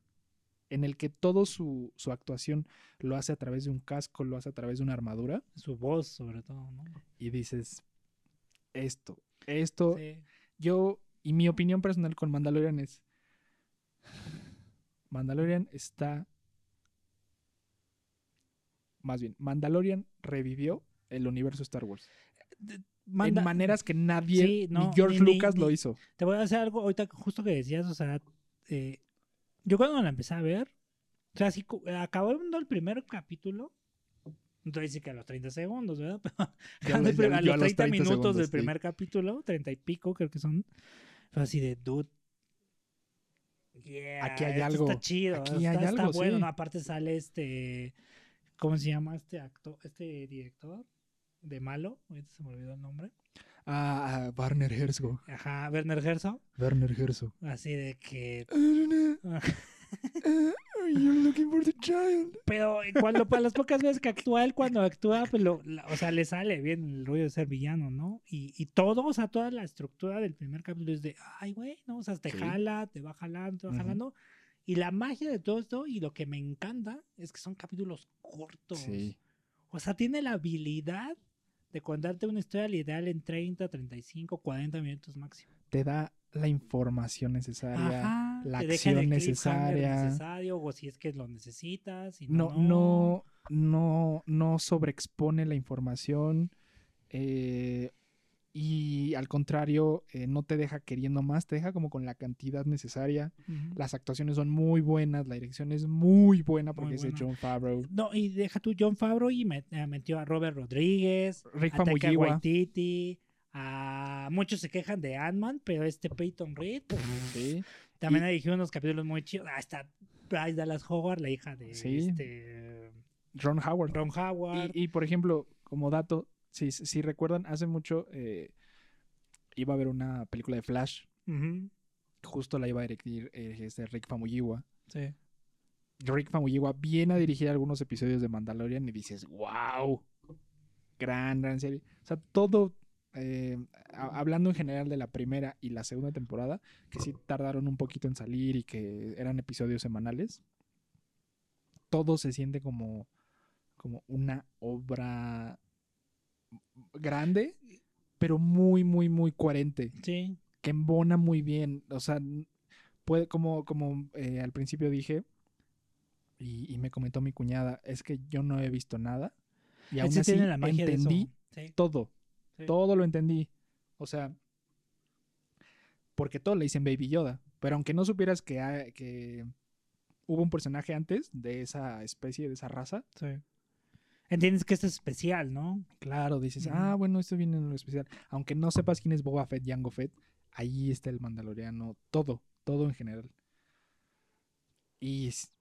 S2: en el que todo su, su actuación lo hace a través de un casco, lo hace a través de una armadura,
S3: Su voz, sobre todo, ¿no?
S2: y dices, esto, esto,
S3: Sí.
S2: yo, y mi opinión personal con Mandalorian es, Mandalorian está, más bien, Mandalorian revivió el universo Star Wars.
S3: Manda-
S2: en maneras que nadie,
S3: Sí, no,
S2: ni George
S3: ni- ni-
S2: Lucas lo hizo.
S3: Te voy a hacer algo ahorita justo que decías, o sea, eh, yo cuando la empecé a ver, o sea, acabando el primer capítulo, a decir que a los 30 segundos, ¿verdad? Pero a los
S2: a los
S3: 30,
S2: 30
S3: minutos
S2: segundos,
S3: del
S2: sí.
S3: primer capítulo, 30 y pico creo que son, fue así de, dude, yeah,
S2: Aquí hay algo,
S3: Está chido,
S2: aquí
S3: está,
S2: hay
S3: está
S2: algo,
S3: bueno,
S2: sí.
S3: ¿no? Aparte sale este, ¿cómo se llama este actor, este director? De malo, ahorita se me olvidó el nombre.
S2: Ah, ah, Werner Herzog.
S3: Ajá, Werner Herzog.
S2: Werner Herzog.
S3: Así de que.
S2: You're looking for the child.
S3: Pero cuando, para las pocas veces que actúa él, cuando actúa, pues lo, la- o sea, le sale bien el rollo de ser villano, ¿no? Y, y todo, o sea, toda la estructura del primer capítulo es de, ay, güey, ¿no? O sea, te
S2: Sí.
S3: jala, te va jalando, te va jalando. Y la magia de todo esto, y lo que me encanta, es que son capítulos cortos.
S2: Sí.
S3: O sea, tiene la habilidad de contarte una historia al ideal en 30, 35, 40 minutos máximo.
S2: Te da la información necesaria.
S3: Ajá,
S2: la acción necesaria.
S3: necesario, o si es que lo necesitas. Y
S2: No, no, no, no sobreexpone la información. eh, y al contrario, eh, no te deja queriendo más, te deja como con la cantidad necesaria. Las actuaciones son muy buenas, la dirección es muy buena porque
S3: Muy
S2: es de. John Favreau.
S3: No, y deja tú John Favreau y met- eh, metió a Robert Rodríguez,
S2: Rick
S3: a Taika
S2: Famuyiwa.
S3: Waititi, a muchos se quejan de Ant-Man, pero este Peyton Reed
S2: Sí.
S3: también ha dirigido unos capítulos muy chidos. Ah, está Bryce Dallas Howard, la hija de
S2: Sí.
S3: este,
S2: Ron Howard.
S3: Ron Howard.
S2: Y, y, por ejemplo, como dato, si, si recuerdan, hace mucho eh, iba a haber una película de Flash. Justo la iba a dirigir eh, este Rick Famuyiwa.
S3: sí.
S2: Rick Famuyiwa viene a dirigir algunos episodios de Mandalorian y dices, wow, gran, gran serie. O sea, todo, eh, hablando en general de la primera y la segunda temporada, que sí tardaron un poquito en salir y que eran episodios semanales, todo se siente como, como una obra grande, pero muy, muy, muy coherente
S3: Sí.
S2: que embona muy bien. O sea, puede, como, como eh, al principio dije, y, y me comentó mi cuñada, es que yo no he visto nada. Y aún
S3: Ese
S2: así
S3: tiene la magia de eso.
S2: entendí
S3: Sí.
S2: todo.
S3: Sí.
S2: Todo lo entendí. O sea, porque todo le dicen Baby Yoda. Pero aunque no supieras que, que hubo un personaje antes de esa especie, de esa raza,
S3: Sí. Entiendes que esto es especial, ¿no?
S2: Claro, dices, ah, bueno, esto viene en lo especial. Aunque no sepas quién es Boba Fett, Jango Fett, ahí está el Mandaloriano, todo, todo en general. Y es,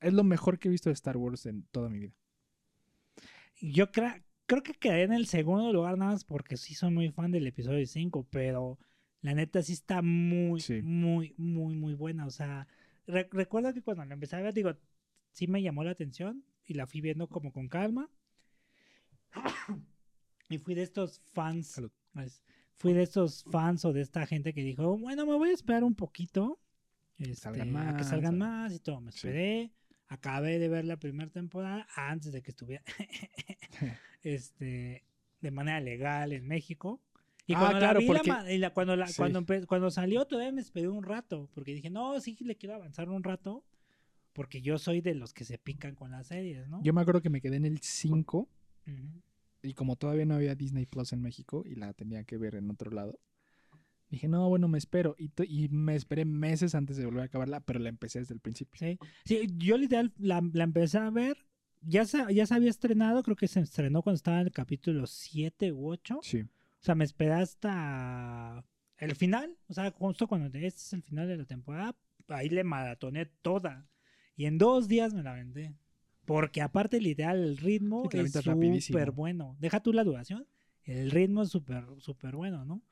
S2: es lo mejor que he visto de Star Wars en toda mi vida.
S3: Yo creo, creo que quedé en el segundo lugar nada más porque sí soy muy fan del episodio 5, pero la neta sí está muy,
S2: Sí.
S3: muy, muy, muy buena. O sea, re- recuerdo que cuando la empecé a ver, digo, sí me llamó la atención y la fui viendo como con calma. Y fui de estos fans,
S2: Salud.
S3: fui de estos fans o de esta gente que dijo, bueno, me voy a esperar un poquito. este,
S2: Salgan
S3: a que
S2: más,
S3: salgan
S2: sal-
S3: más y todo. Me
S2: Sí.
S3: esperé. Acabé de ver la primera temporada antes de que estuviera este de manera legal en México. Y
S2: Ah,
S3: cuando
S2: claro,
S3: la vi, la
S2: porque-
S3: ma- y la- cuando, la,
S2: Sí.
S3: cuando, cuando salió todavía me esperé un rato, porque dije, no, sí le quiero avanzar un rato, porque yo soy de los que se pican con las series, ¿no?
S2: Yo me acuerdo que me quedé en el 5
S3: Ujú.
S2: y como todavía no había Disney Plus en México y la tenía que ver en otro lado, dije, no, bueno, me espero. Y, y me esperé meses antes de volver a acabarla, pero la empecé desde el principio.
S3: Sí. Sí, yo literal la, la empecé a ver, ya se, ya se había estrenado, creo que se estrenó cuando estaba en el capítulo 7 u 8.
S2: Sí.
S3: O sea, me esperé hasta el final. O sea, justo cuando este es el final de la temporada, ahí le maratoné toda. Y en dos días me la vendé. Porque aparte, literal, el ritmo
S2: Sí,
S3: es súper bueno. Deja tú la duración. El ritmo es súper, súper bueno, ¿no?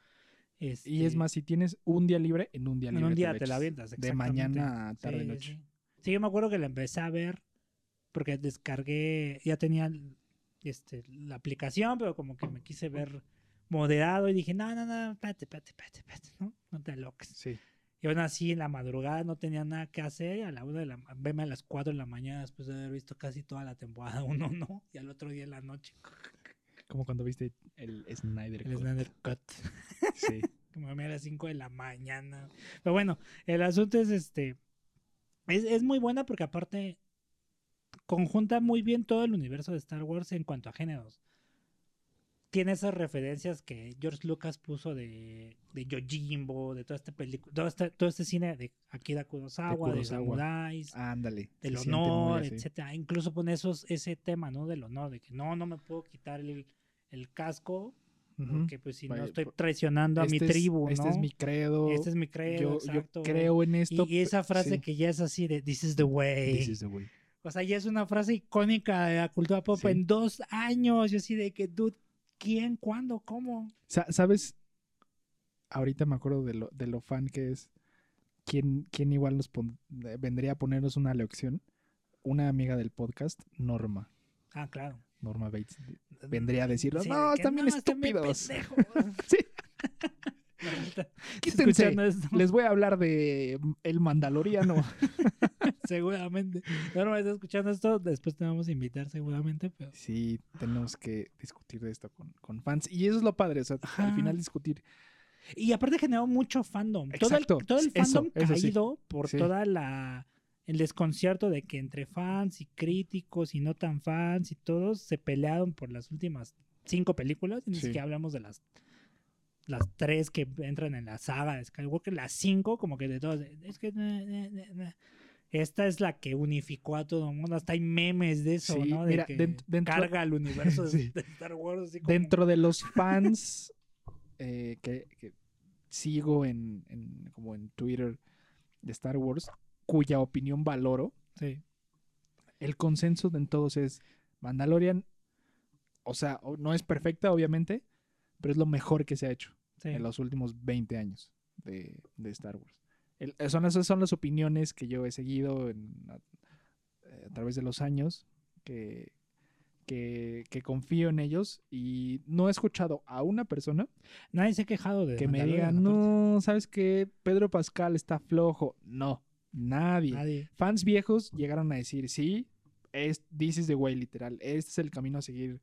S2: Y
S3: Este,
S2: es más, si tienes un día libre, en un día
S3: en
S2: libre.
S3: un día te la avientas.
S2: De mañana a tarde,
S3: Sí,
S2: noche.
S3: Sí. Sí, yo me acuerdo que la empecé a ver porque descargué, ya tenía este, la aplicación, pero como que me quise ver moderado y dije, no, no, no, espérate, espérate, espérate, espérate, ¿no? No te loques.
S2: Sí.
S3: Y aún así, en la madrugada no tenía nada que hacer y a la una de la, veme a las 4 de la mañana después de haber visto casi toda la temporada 1, ¿no? Y al otro día en la noche,
S2: Como cuando viste el Snyder
S3: el
S2: Cut.
S3: Snyder Cut.
S2: Sí.
S3: Como a las 5 de la mañana. Pero bueno, el asunto es este. Es, es muy buena porque aparte conjunta muy bien todo el universo de Star Wars en cuanto a géneros. Tiene esas referencias que George Lucas puso de, de Yojimbo, de toda esta película, todo este, todo este cine de Akira Kurosawa, de,
S2: Kurosawa.
S3: samuráis,
S2: Ándale.
S3: del honor, etcétera. Incluso pone esos, ese tema, ¿no? Del honor, de que no, no me puedo quitar el, el casco porque pues si no estoy traicionando a mi
S2: Este es-
S3: tribu, ¿no?
S2: Este es mi credo.
S3: Este es mi credo,
S2: yo, yo
S3: exacto.
S2: creo en esto.
S3: y, y esa frase
S2: sí.
S3: que ya es así de This is the way.
S2: This is the way.
S3: O sea, ya es una frase icónica de la cultura pop
S2: Sí.
S3: en dos años. Yo así de que, dude, ¿quién? ¿Cuándo? ¿Cómo?
S2: Sa- ¿Sabes? Ahorita me acuerdo de lo, de lo fan que es. ¿Quién, quién igual nos pon- eh, vendría a ponernos una lección? Una amiga del podcast, Norma.
S3: Ah, claro.
S2: Norma Bates. Vendría a decirnos,
S3: Sí,
S2: no,
S3: de que,
S2: están bien
S3: "No,
S2: estúpidos.
S3: pendejos".
S2: Sí. Quítense. Les voy a hablar de El Mandaloriano.
S3: seguramente. No, no, está escuchando esto, después te vamos a invitar seguramente, pero...
S2: Sí, tenemos que discutir de esto con, con fans. Y eso es lo padre, o sea,
S3: Ajá.
S2: al final discutir.
S3: Y aparte generó mucho fandom. Todo el,
S2: Exacto,
S3: todo el fandom
S2: eso
S3: caído por
S2: Sí.
S3: toda la el desconcierto de que entre fans y críticos y no tan fans y todos se pelearon por las últimas cinco películas. Y ni
S2: Sí.
S3: siquiera hablamos de las las tres que entran en la saga de Skywalker, las cinco como que de todas. Es que na, na, na, na. esta es la que unificó a todo el mundo. Hasta hay memes de eso,
S2: Sí,
S3: ¿no? De
S2: mira,
S3: que
S2: dentro-
S3: carga el universo de,
S2: Sí.
S3: de Star Wars. así como-
S2: Dentro de los fans eh, que, que sigo en, en- como en Twitter de Star Wars, cuya opinión valoro,
S3: Sí.
S2: el consenso de todos es Mandalorian, o sea, no es perfecta, obviamente, pero es lo mejor que se ha hecho
S3: sí.
S2: en los últimos 20 años de, de Star Wars. El- son, esas son las opiniones que yo he seguido en- a, eh, a través de los años, que, que, que confío en ellos y no he escuchado a una persona
S3: Nadie se ha quejado de
S2: que me diga, no, ¿sabes qué? Pedro Pascal está flojo. No, nadie.
S3: Nadie.
S2: Fans viejos llegaron a decir, sí, es, this is the way, literal. Este es el camino a seguir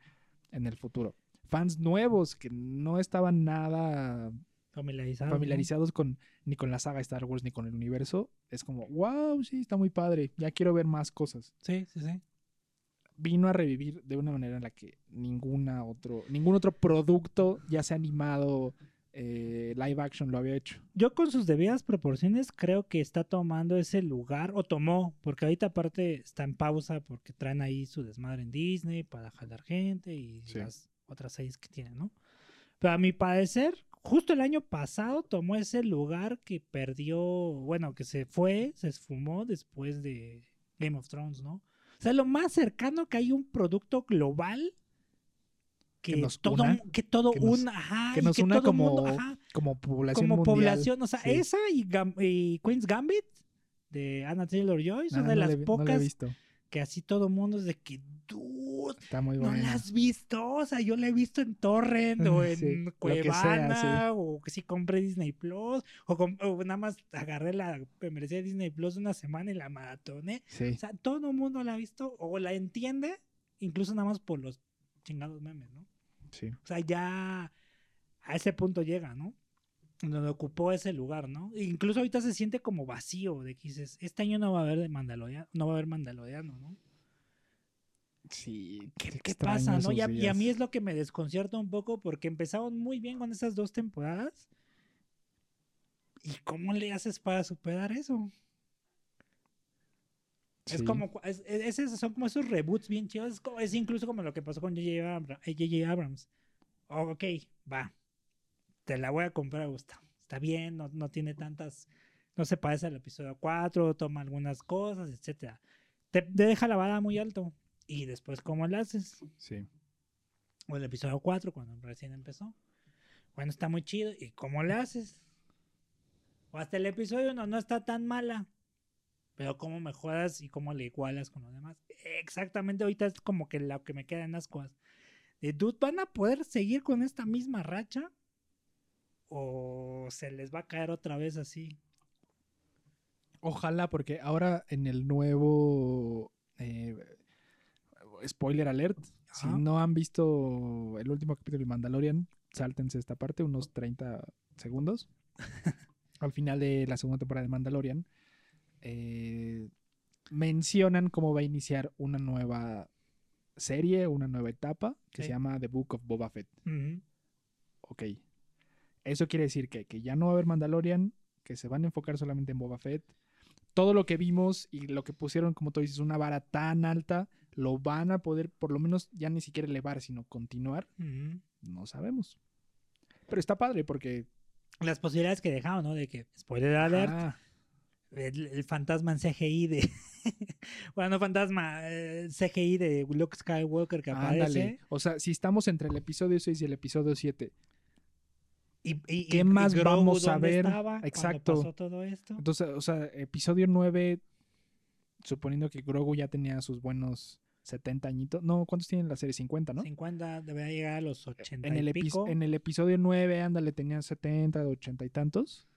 S2: en el futuro. Fans nuevos que no estaban nada
S3: Familiarizado.
S2: familiarizados con ni con la saga Star Wars ni con el universo, es como, wow, sí, está muy padre, ya quiero ver más cosas.
S3: Sí, sí, sí.
S2: Vino a revivir de una manera en la que ninguna otro, ningún otro producto, ya sea animado, eh, live action lo había hecho.
S3: Yo con sus debidas proporciones creo que está tomando ese lugar, o tomó, porque ahorita aparte está en pausa porque traen ahí su desmadre en Disney para jalar gente y
S2: Sí.
S3: las otras seis que tienen, ¿no? Pero a mi parecer, justo el año pasado tomó ese lugar que perdió, bueno, que se fue, se esfumó después de Game of Thrones, ¿no? O sea, lo más cercano que hay un producto global que,
S2: Que nos
S3: todo,
S2: una,
S3: que todo
S2: que nos-
S3: una, ajá,
S2: que nos una
S3: todo
S2: como
S3: mundo, ajá,
S2: Como población
S3: como
S2: mundial.
S3: población, o sea,
S2: Sí.
S3: esa y, y Queen's Gambit de Anna Taylor Joy son
S2: Ah,
S3: de
S2: no
S3: las
S2: no he
S3: pocas
S2: visto.
S3: que así todo mundo es de que, dude,
S2: Está muy
S3: no la has visto, o sea, yo la he visto en Torrent o en
S2: Sí, lo que
S3: Cuevana
S2: sea,
S3: o que sí compré Disney Plus o, nada más agarré la membresía de Disney Plus una semana y la maratoné.
S2: Sí.
S3: O sea, todo el mundo la ha visto o la entiende, incluso nada más por los chingados memes, ¿no?
S2: sí.
S3: O sea, ya a ese punto llega, ¿no? Donde ocupó ese lugar, ¿no? E incluso ahorita se siente como vacío, de que dices, este año no va a haber de Mandaloriano, no va a haber Mandaloriano, ¿no?
S2: Sí.
S3: ¿Qué, pasa, no? Y a, y a mí es lo que me desconcierta un poco porque empezaron muy bien con esas dos temporadas. ¿Y cómo le haces para superar eso? Es como, es, es- es- son como esos reboots bien chidos. Es, como- es incluso como lo que pasó con J.J. Abra- eh. Abrams. Oh, ok, va. Te la voy a comprar, gusta. Está bien, no, no tiene tantas. No se parece al episodio 4, toma algunas cosas, etcétera. Te, te deja la vara muy alto. Y después, ¿cómo la haces?
S2: Sí.
S3: O el episodio 4, cuando recién empezó. Bueno, está muy chido. ¿Y cómo le haces? O hasta el episodio 1 no está tan mala. Pero cómo mejoras y cómo le igualas con los demás. Exactamente ahorita es como que lo que me queda en ascuas. De dude, ¿van a poder seguir con esta misma racha? ¿O se les va a caer otra vez así?
S2: Ojalá, porque ahora en el nuevo eh, spoiler alert, si no han visto el último capítulo de Mandalorian, sáltense esta parte, unos 30 segundos. Al final de la segunda temporada de Mandalorian, eh, mencionan cómo va a iniciar una nueva serie, una nueva etapa que
S3: Sí.
S2: se llama The Book of Boba Fett. Ok. Eso quiere decir que, que ya no va a haber Mandalorian, que se van a enfocar solamente en Boba Fett. Todo lo que vimos y lo que pusieron, como tú dices, una vara tan alta, lo van a poder por lo menos ya ni siquiera elevar, sino continuar. No sabemos. Pero está padre porque...
S3: Las posibilidades que dejaron, ¿no? De que, spoiler alert,
S2: ah,
S3: el, el fantasma en CGI de. bueno, no fantasma, eh, CGI de Luke Skywalker que aparece.
S2: O sea, si estamos entre el episodio 6 y el episodio 7,
S3: Y, y-
S2: ¿Qué
S3: y- y
S2: más
S3: Grogu
S2: vamos a ver? Exacto.
S3: pasó todo esto?
S2: entonces, o sea, episodio 9, suponiendo que Grogu ya tenía sus buenos 70 añitos. No, ¿cuántos tienen la serie? 50, ¿no?
S3: 50 debería llegar a los 80
S2: en el,
S3: y pico.
S2: en el episodio 9, ándale, tenía 70, 80 y tantos.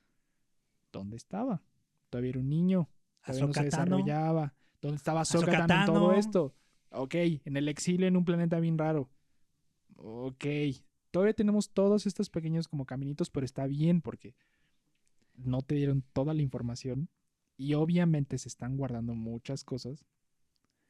S2: ¿Dónde estaba? Todavía era un niño. Todavía no se desarrollaba. ¿Dónde estaba
S3: Ahsoka
S2: Ahsoka Tano en todo esto? Ok, en el exilio en un planeta bien raro. Ok. Todavía tenemos todos estos pequeños como caminitos, pero está bien porque no te dieron toda la información y obviamente se están guardando muchas cosas.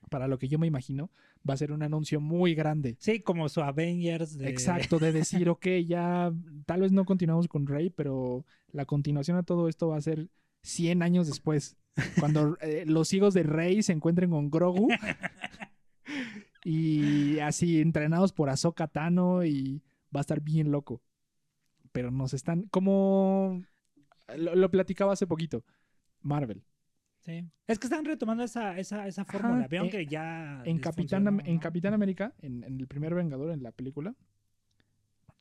S2: Para lo que yo me imagino, va a ser un anuncio muy grande.
S3: Sí, como su Avengers. De...
S2: Exacto, de decir, ok, ya tal vez no continuamos con Rey, pero la continuación a todo esto va a ser 100 años después, cuando eh, los hijos de Rey se encuentren con Grogu y así entrenados por Ahsoka Tano y va a estar bien loco. Pero nos están, como lo, lo platicaba hace poquito, Marvel.
S3: Sí. Es que están retomando esa, esa, esa fórmula. Vieron
S2: en-
S3: que ya.
S2: En Capitán, en. Capitán América, en, en el primer Vengador, en la película,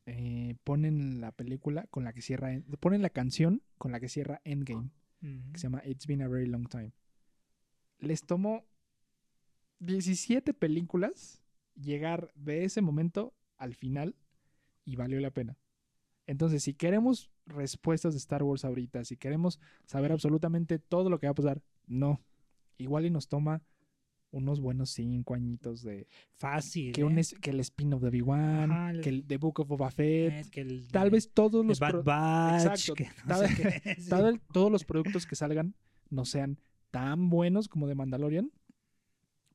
S2: eh, ponen la película con la que cierra, en- ponen la canción con la que cierra Endgame, que se llama It's Been a Very Long Time. Les tomó 17 películas llegar de ese momento al final y valió la pena. Entonces, si queremos respuestas de Star Wars ahorita, si queremos saber absolutamente todo lo que va a pasar, no. Igual y nos toma unos buenos cinco añitos de
S3: Fácil.
S2: que, un
S3: ¿eh?
S2: es- que el spin of the Obi-Wan,
S3: Ajá, el-
S2: que el The Book of Boba Fett,
S3: Eh, que el-
S2: tal vez todos los
S3: Bad Batch,
S2: Exacto,
S3: que no
S2: tal- todos los productos que salgan no sean tan buenos como de Mandalorian,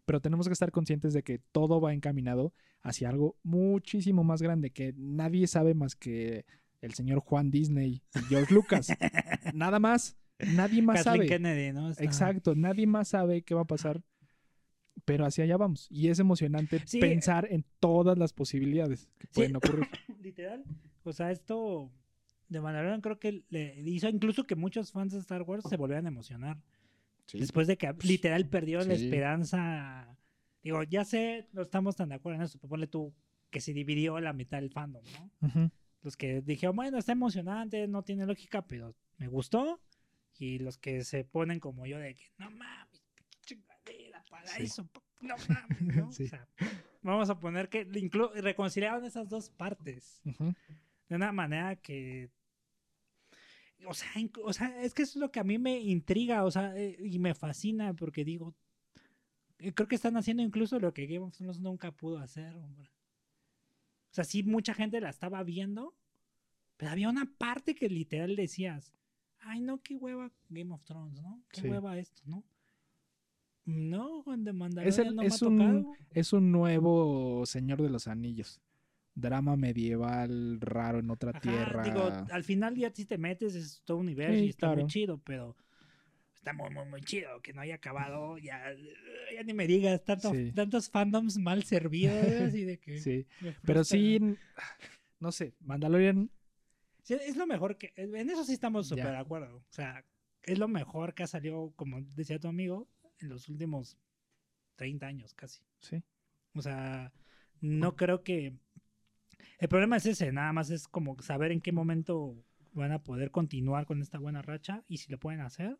S2: pero tenemos que estar conscientes de que todo va encaminado hacia algo muchísimo más grande que nadie sabe más que el señor Juan Disney y George Lucas. Nada más. Nadie más sabe.
S3: Kennedy, ¿no? Está-
S2: Exacto, nadie más sabe qué va a pasar. Pero hacia allá vamos. Y es emocionante
S3: Sí.
S2: pensar en todas las posibilidades que pueden ocurrir.
S3: Literal. O sea, esto de Mandalorian creo que le hizo incluso que muchos fans de Star Wars se volvieran a emocionar. Después de que literal perdió la
S2: sí.
S3: esperanza. Digo, ya sé, no estamos tan de acuerdo en eso, pero ponle tú que se dividió la mitad del fandom, ¿no?
S2: Ujú.
S3: Los que dijeron, bueno, está emocionante, no tiene lógica, pero me gustó. Y los que se ponen como yo de que, no mames, chingadera para
S2: Sí.
S3: no mames, ¿no?
S2: Sí.
S3: O sea, vamos a poner que reconciliaron esas dos partes
S2: Ujú.
S3: de una manera que o sea, inc- o sea, es que eso es lo que a mí me intriga, o sea, eh, y me fascina porque digo, eh, creo que están haciendo incluso lo que Game of Thrones nunca pudo hacer, hombre. O sea, sí mucha gente la estaba viendo, pero había una parte que literal decías, ay, no, qué hueva Game of Thrones, ¿no? Qué
S2: Sí.
S3: hueva esto, ¿no? No, Juan de
S2: Es,
S3: Mandalorian
S2: el-
S3: no
S2: es
S3: me ha
S2: un,
S3: tocado.
S2: es un nuevo Señor de los Anillos. Drama medieval raro en otra
S3: Ajá,
S2: tierra.
S3: Digo, al final ya si te metes es todo un universo
S2: Sí,
S3: y está muy chido, pero está muy, muy, muy chido que no haya acabado. Ya, ya ni me digas, tanto,
S2: Sí.
S3: tantos fandoms mal servidos. así de que
S2: Sí, pero sí, no sé, Mandalorian
S3: Sí, Es lo mejor que. En eso sí estamos súper de acuerdo. O sea, es lo mejor que ha salido, como decía tu amigo, en los últimos 30 años casi.
S2: Sí.
S3: O sea, no creo que. El problema es ese, nada más es como saber en qué momento van a poder continuar con esta buena racha y si lo pueden hacer.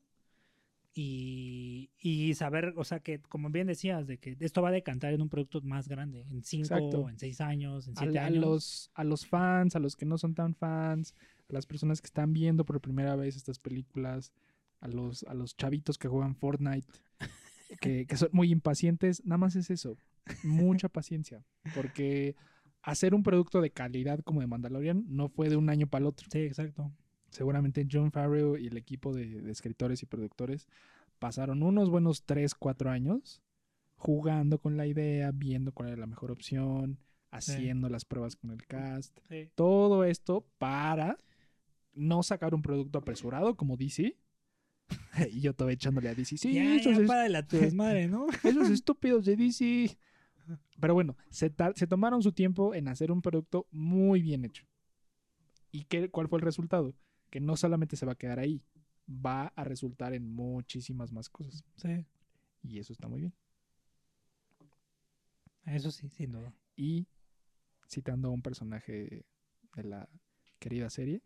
S3: Y, y saber, o sea, que como bien decías, de que esto va a decantar en un producto más grande, en
S2: Exacto.
S3: cinco, en seis años, en
S2: a,
S3: siete
S2: a
S3: años.
S2: los, a los fans, a los que no son tan fans, a las personas que están viendo por primera vez estas películas, a los, a los chavitos que juegan Fortnite, que, que son muy impacientes, nada más es eso, mucha paciencia, porque hacer un producto de calidad como de Mandalorian no fue de un año para el otro.
S3: Sí, exacto.
S2: Seguramente John Favreau y el equipo de, de escritores y productores pasaron unos buenos 3, 4 años jugando con la idea, viendo cuál era la mejor opción, haciendo las pruebas con el cast.
S3: Sí.
S2: Todo esto para no sacar un producto apresurado como DC. y yo estaba echándole a DC. Sí,
S3: ya,
S2: esos,
S3: ya,
S2: es-
S3: párale a tu desmadre, ¿no?
S2: esos estúpidos de DC. Pero bueno, se, se tomaron su tiempo en hacer un producto muy bien hecho. ¿Y qué, cuál fue el resultado? Que no solamente se va a quedar ahí, va a resultar en muchísimas más cosas.
S3: Sí,
S2: Y eso está muy bien.
S3: eso sí, sin duda.
S2: Y citando a un personaje de la querida serie,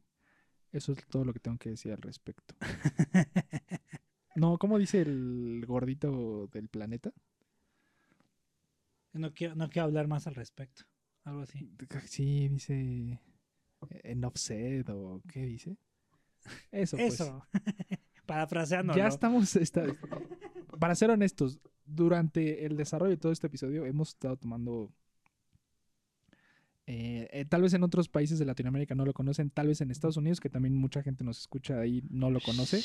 S2: eso es todo lo que tengo que decir al respecto. No, ¿cómo dice el gordito del planeta?
S3: No quiero, no quiero hablar más al respecto. Algo así.
S2: Sí, dice enough said o qué dice. Eso, pues.
S3: Eso. Parafraseándolo.
S2: Ya estamos, está- para ser honestos, durante el desarrollo de todo este episodio hemos estado tomando, eh, eh, tal vez en otros países de Latinoamérica no lo conocen, tal vez en Estados Unidos, que también mucha gente nos escucha ahí, no lo conoce.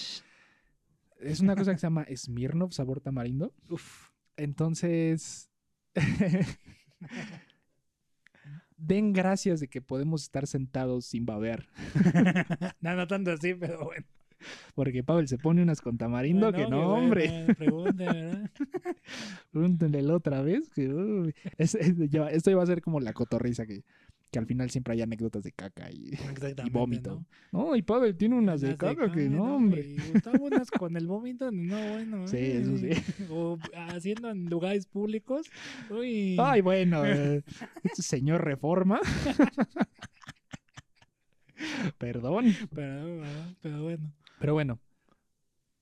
S2: Es una cosa que se llama Smirnoff, sabor tamarindo.
S3: Uf.
S2: Entonces, den gracias de que podemos estar sentados sin babear.
S3: no, no tanto así, pero bueno.
S2: Porque Pavel se pone unas con tamarindo
S3: Bueno,
S2: que no, hombre.
S3: pregunte, ¿verdad?
S2: Pregúntenle otra vez. Que, uy, es- es- ya- esto va a ser como la cotorriza que, que al final siempre hay anécdotas de caca y, vómito.
S3: ¿no?
S2: no, y Pavel tiene unas de caca que no, hombre.
S3: Gustavo unas con el vómito, no, bueno.
S2: Sí,
S3: ¿eh?
S2: eso sí.
S3: O haciendo en lugares públicos. Uy.
S2: Ay, bueno, eh, este señor reforma. Perdón.
S3: Pero, pero bueno.
S2: Pero bueno,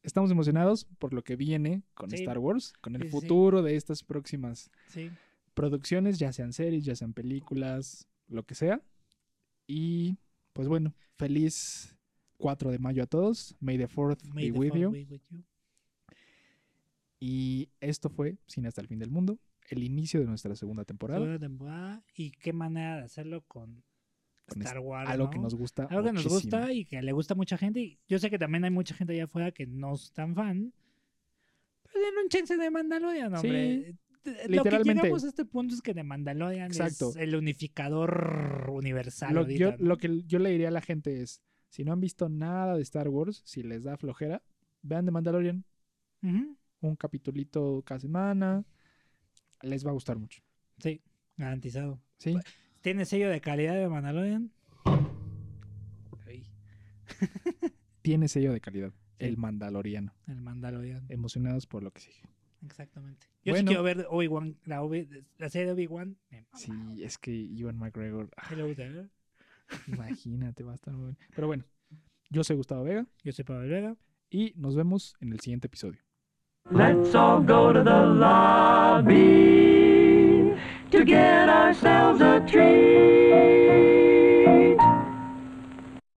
S2: estamos emocionados por lo que viene con
S3: Sí.
S2: Star Wars, con el
S3: Sí, sí, sí.
S2: futuro de estas próximas producciones, ya sean series, ya sean películas, lo que sea. Y pues bueno, feliz 4 de mayo a todos. May the 4th
S3: May
S2: be
S3: the
S2: with
S3: fourth
S2: you.
S3: be with you.
S2: Y esto fue Cine hasta el fin del mundo, el inicio de nuestra segunda temporada.
S3: Segunda temporada. Y qué manera de hacerlo con,
S2: Con
S3: Star Wars.
S2: Algo que
S3: ¿no?
S2: nos gusta.
S3: Algo que nos gusta y que le gusta a mucha gente. Y yo sé que también hay mucha gente allá afuera que no es tan fan. Pero den un chance de Mandalorian, hombre. Lo que
S2: literalmente-
S3: llegamos a este punto es que The Mandalorian
S2: Exacto.
S3: es el unificador universal.
S2: Lo,
S3: ahorita,
S2: yo,
S3: ¿no?
S2: lo que yo le diría a la gente es, si no han visto nada de Star Wars, si les da flojera, vean The Mandalorian, un capitulito cada semana, les va a gustar mucho.
S3: Sí, garantizado.
S2: ¿Sí?
S3: ¿Tiene sello de calidad de Mandalorian?
S2: Tiene sello de calidad,
S3: Sí.
S2: el Mandaloriano.
S3: el Mandalorian.
S2: Emocionados por lo que sigue.
S3: Exactamente. Yo sí quiero ver Obi-Wan, la, Obi- la serie de Obi-Wan.
S2: Sí, es que Ivan McGregor,
S3: Sí le gusta, ¿eh?
S2: imagínate, va a estar muy bueno. Pero bueno, yo soy Gustavo Vega
S3: Yo soy Pablo Vega.
S2: y nos vemos en el siguiente episodio.
S1: Let's all go to the lobby to get ourselves a treat.